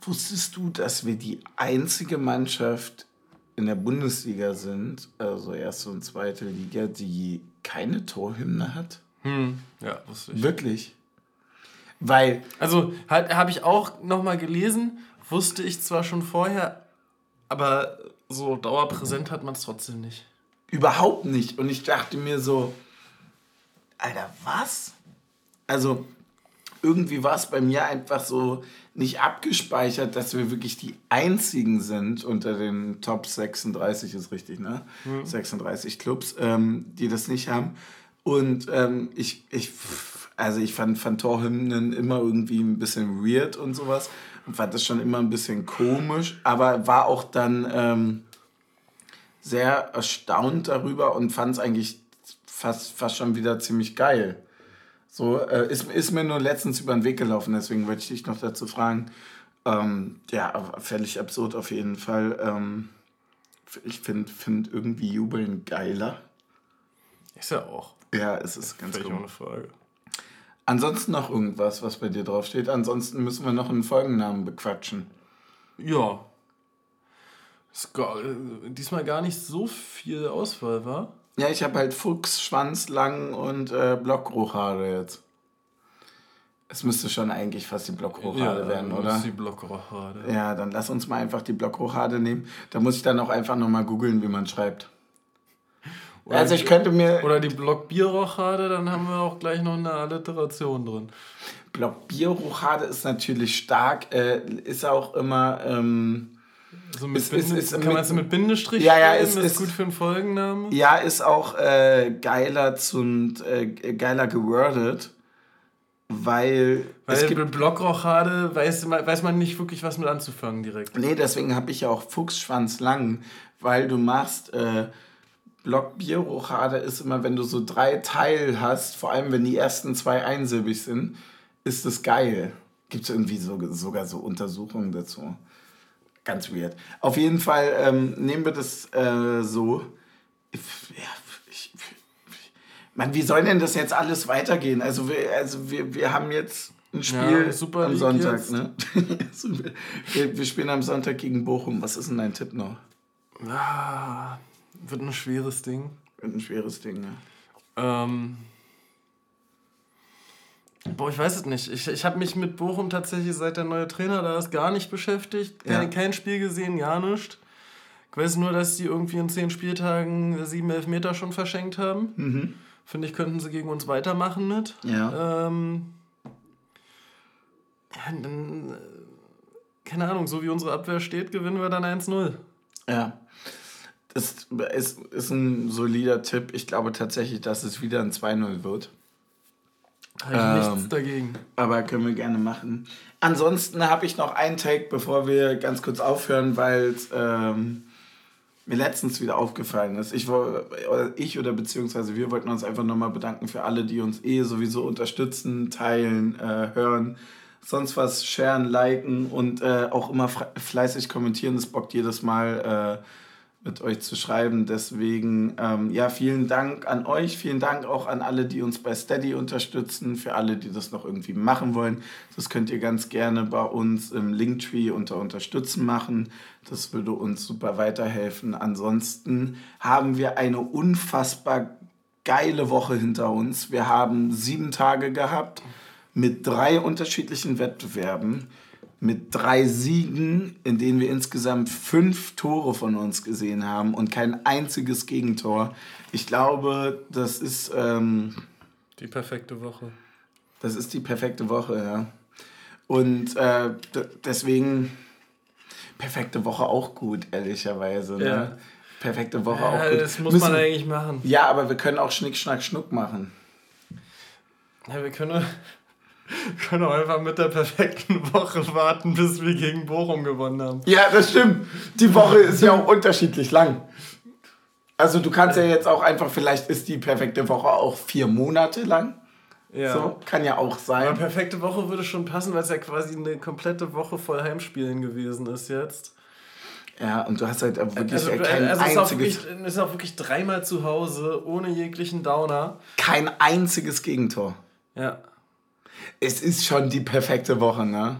Wusstest du, dass wir die einzige Mannschaft in der Bundesliga sind, also erste und zweite Liga, die keine Torhymne hat? Hm, ja, wusste ich. Wirklich? Weil Also halt, habe ich auch nochmal gelesen, wusste ich zwar schon vorher, aber so dauerpräsent hat man es trotzdem nicht. Überhaupt nicht. Und ich dachte mir so, Alter, was? Also, irgendwie war es bei mir einfach so nicht abgespeichert, dass wir wirklich die einzigen sind unter den Top 36, ist richtig, ne? 36 Clubs, ähm, die das nicht haben. Und ähm, ich, ich, also ich fand, fand Torhymnen immer irgendwie ein bisschen weird und sowas und fand das schon immer ein bisschen komisch, aber war auch dann ähm, sehr erstaunt darüber und fand es eigentlich fast, fast schon wieder ziemlich geil. So, äh, ist, ist mir nur letztens über den Weg gelaufen, deswegen wollte ich dich noch dazu fragen. Ähm, ja, völlig absurd auf jeden Fall. Ähm, ich finde find irgendwie Jubeln geiler. Ist ja auch. Ja, es ist ganz Völlig cool. ohne Frage. Ansonsten noch irgendwas, was bei dir draufsteht. Ansonsten müssen wir noch einen Folgennamen bequatschen. Ja. Gar, äh, diesmal gar nicht so viel Auswahl war. Ja, ich habe halt Fuchs, Schwanz, Lang und äh, Blockrochade jetzt. Es müsste schon eigentlich fast die Blockrochade werden, das oder? die Blockrochade. Ja, dann lass uns mal einfach die Blockrochade nehmen. Da muss ich dann auch einfach nochmal googeln, wie man schreibt. Oder also ich könnte mir... Oder die Block Bierrochade, dann haben wir auch gleich noch eine Alliteration drin. Block Bierrochade ist natürlich stark, äh, ist auch immer... Ähm, so mit ist, ist, ist, kann man es mit Bindestrich ja, ja, ist, ist, gut für einen Folgennamen? Ja, ist auch äh, geiler, zum, äh, geiler gewordet. Weil, weil es gibt Blockrochade weiß, weiß man nicht wirklich, was mit anzufangen direkt. Nee, deswegen habe ich ja auch Fuchsschwanz lang, weil du machst äh, Blockbierrochade ist immer, wenn du so drei Teil hast, vor allem wenn die ersten zwei einsilbig sind, ist das geil. Gibt es irgendwie so, sogar so Untersuchungen dazu. Ganz weird. Auf jeden Fall ähm, nehmen wir das äh, so. Ja, Mann, wie soll denn das jetzt alles weitergehen? Also wir, also wir, wir haben jetzt ein Spiel ja, am Sonntag, jetzt. ne? wir, wir, spielen am Sonntag gegen Bochum. Was ist denn dein Tipp noch? Ah, wird ein schweres Ding. Wird ein schweres Ding, ne? Ähm. Boah, ich weiß es nicht. Ich, ich habe mich mit Bochum tatsächlich seit der neue Trainer da ist gar nicht beschäftigt. Ja. Kein, Spiel gesehen, gar nicht. Ich weiß nur, dass die irgendwie in zehn Spieltagen sieben Elfmeter schon verschenkt haben. Mhm. Finde ich, könnten sie gegen uns weitermachen mit. Ja. Ähm, ja, dann, äh, keine Ahnung, so wie unsere Abwehr steht, gewinnen wir dann 1-0. Ja. Das ist, ist ein solider Tipp. Ich glaube tatsächlich, dass es wieder ein 2-0 wird. Habe ich ähm, nichts dagegen. Aber können wir gerne machen. Ansonsten habe ich noch einen Take, bevor wir ganz kurz aufhören, weil ähm, mir letztens wieder aufgefallen ist. Ich, oder ich oder beziehungsweise wir wollten uns einfach nochmal bedanken für alle, die uns eh sowieso unterstützen, teilen, äh, hören, sonst was, sharen, liken und äh, auch immer fleißig kommentieren. Das bockt jedes Mal. Äh, mit euch zu schreiben. Deswegen, ähm, ja, vielen Dank an euch. Vielen Dank auch an alle, die uns bei Steady unterstützen. Für alle, die das noch irgendwie machen wollen. Das könnt ihr ganz gerne bei uns im Linktree unter Unterstützen machen. Das würde uns super weiterhelfen. Ansonsten haben wir eine unfassbar geile Woche hinter uns. Wir haben sieben Tage gehabt mit drei unterschiedlichen Wettbewerben mit drei Siegen, in denen wir insgesamt fünf Tore von uns gesehen haben und kein einziges Gegentor. Ich glaube, das ist... Ähm, die perfekte Woche. Das ist die perfekte Woche, ja. Und äh, deswegen perfekte Woche auch gut, ehrlicherweise. Ne? Ja. Perfekte Woche ja, auch gut. Das muss Müssen, man eigentlich machen. Ja, aber wir können auch Schnick, Schnack, Schnuck machen. Ja, wir können wir können auch einfach mit der perfekten Woche warten, bis wir gegen Bochum gewonnen haben. Ja, das stimmt. Die Woche ist ja auch unterschiedlich lang. Also du kannst ja jetzt auch einfach, vielleicht ist die perfekte Woche auch vier Monate lang. Ja. So, kann ja auch sein. Aber perfekte Woche würde schon passen, weil es ja quasi eine komplette Woche voll Heimspielen gewesen ist jetzt. Ja, und du hast halt wirklich also, kein also einziges... Es ist, wirklich, ist auch wirklich dreimal zu Hause, ohne jeglichen Downer. Kein einziges Gegentor. Ja es ist schon die perfekte Woche, ne?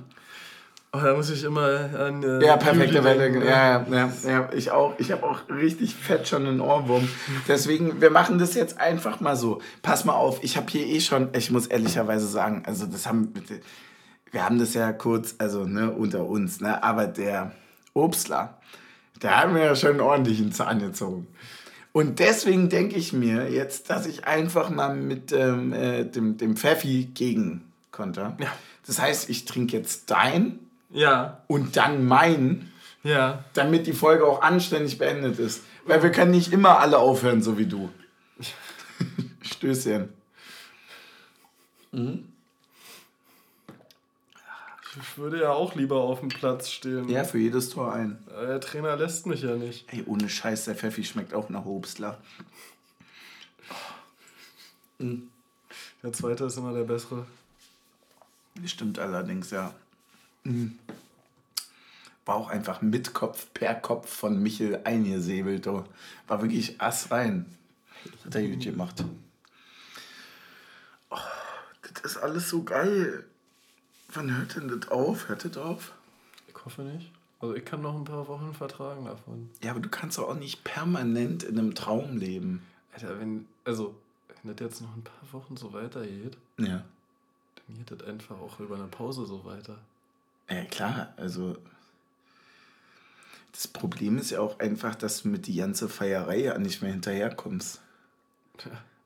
Oh, da muss ich immer an. Äh, ja, perfekte Welle. Ne? Ja, ja, ja, ich auch. Ich habe auch richtig fett schon einen Ohrwurm. Deswegen, wir machen das jetzt einfach mal so. Pass mal auf, ich habe hier eh schon, ich muss ehrlicherweise sagen, also das haben, wir haben das ja kurz, also ne, unter uns, ne, aber der Obstler, der hat mir ja schon einen ordentlichen Zahn gezogen. Und deswegen denke ich mir jetzt, dass ich einfach mal mit ähm, äh, dem, dem Pfeffi gegen konnte. Ja. Das heißt, ich trinke jetzt dein ja. und dann mein, ja. damit die Folge auch anständig beendet ist. Weil wir können nicht immer alle aufhören, so wie du. Stößchen. Mhm. Ich würde ja auch lieber auf dem Platz stehen. Ja, für jedes Tor ein. Der Trainer lässt mich ja nicht. Ey, ohne Scheiß, der Pfeffi schmeckt auch nach Obstler. Der zweite ist immer der bessere. Stimmt allerdings, ja. Mhm. War auch einfach mit Kopf per Kopf von Michel eingesäbelt. Oh. War wirklich ass rein. Hat er gut gemacht. Oh, das ist alles so geil. Wann hört denn das auf? Hört das auf? Ich hoffe nicht. Also ich kann noch ein paar Wochen vertragen davon. Ja, aber du kannst doch auch nicht permanent in einem Traum leben. Alter, wenn, also, wenn das jetzt noch ein paar Wochen so weitergeht. Ja geht das einfach auch über eine Pause so weiter. Ja, klar, also das Problem ist ja auch einfach, dass du mit die ganze Feierei ja nicht mehr hinterherkommst.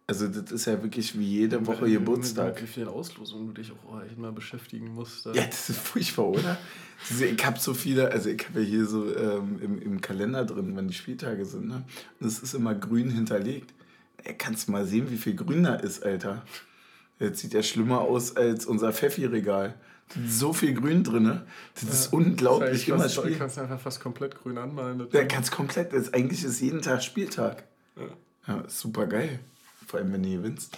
Also das ist ja wirklich wie jede Woche Geburtstag. Wie viel Auslosungen du dich auch echt mal beschäftigen musst. Ja, das ist furchtbar, oder? ich habe so viele, also ich habe ja hier so ähm, im, im Kalender drin, wann die Spieltage sind, ne? Und es ist immer grün hinterlegt. Ey, kannst du mal sehen, wie viel grün da ist, Alter. Jetzt sieht ja schlimmer aus als unser Pfeffi-Regal. So viel Grün drin, ne? Das ja, ist unglaublich das heißt, Du kannst einfach fast komplett grün anmalen. Ja, ganz komplett. Das, eigentlich ist jeden Tag Spieltag. Ja, ja super geil. Vor allem, wenn du gewinnst.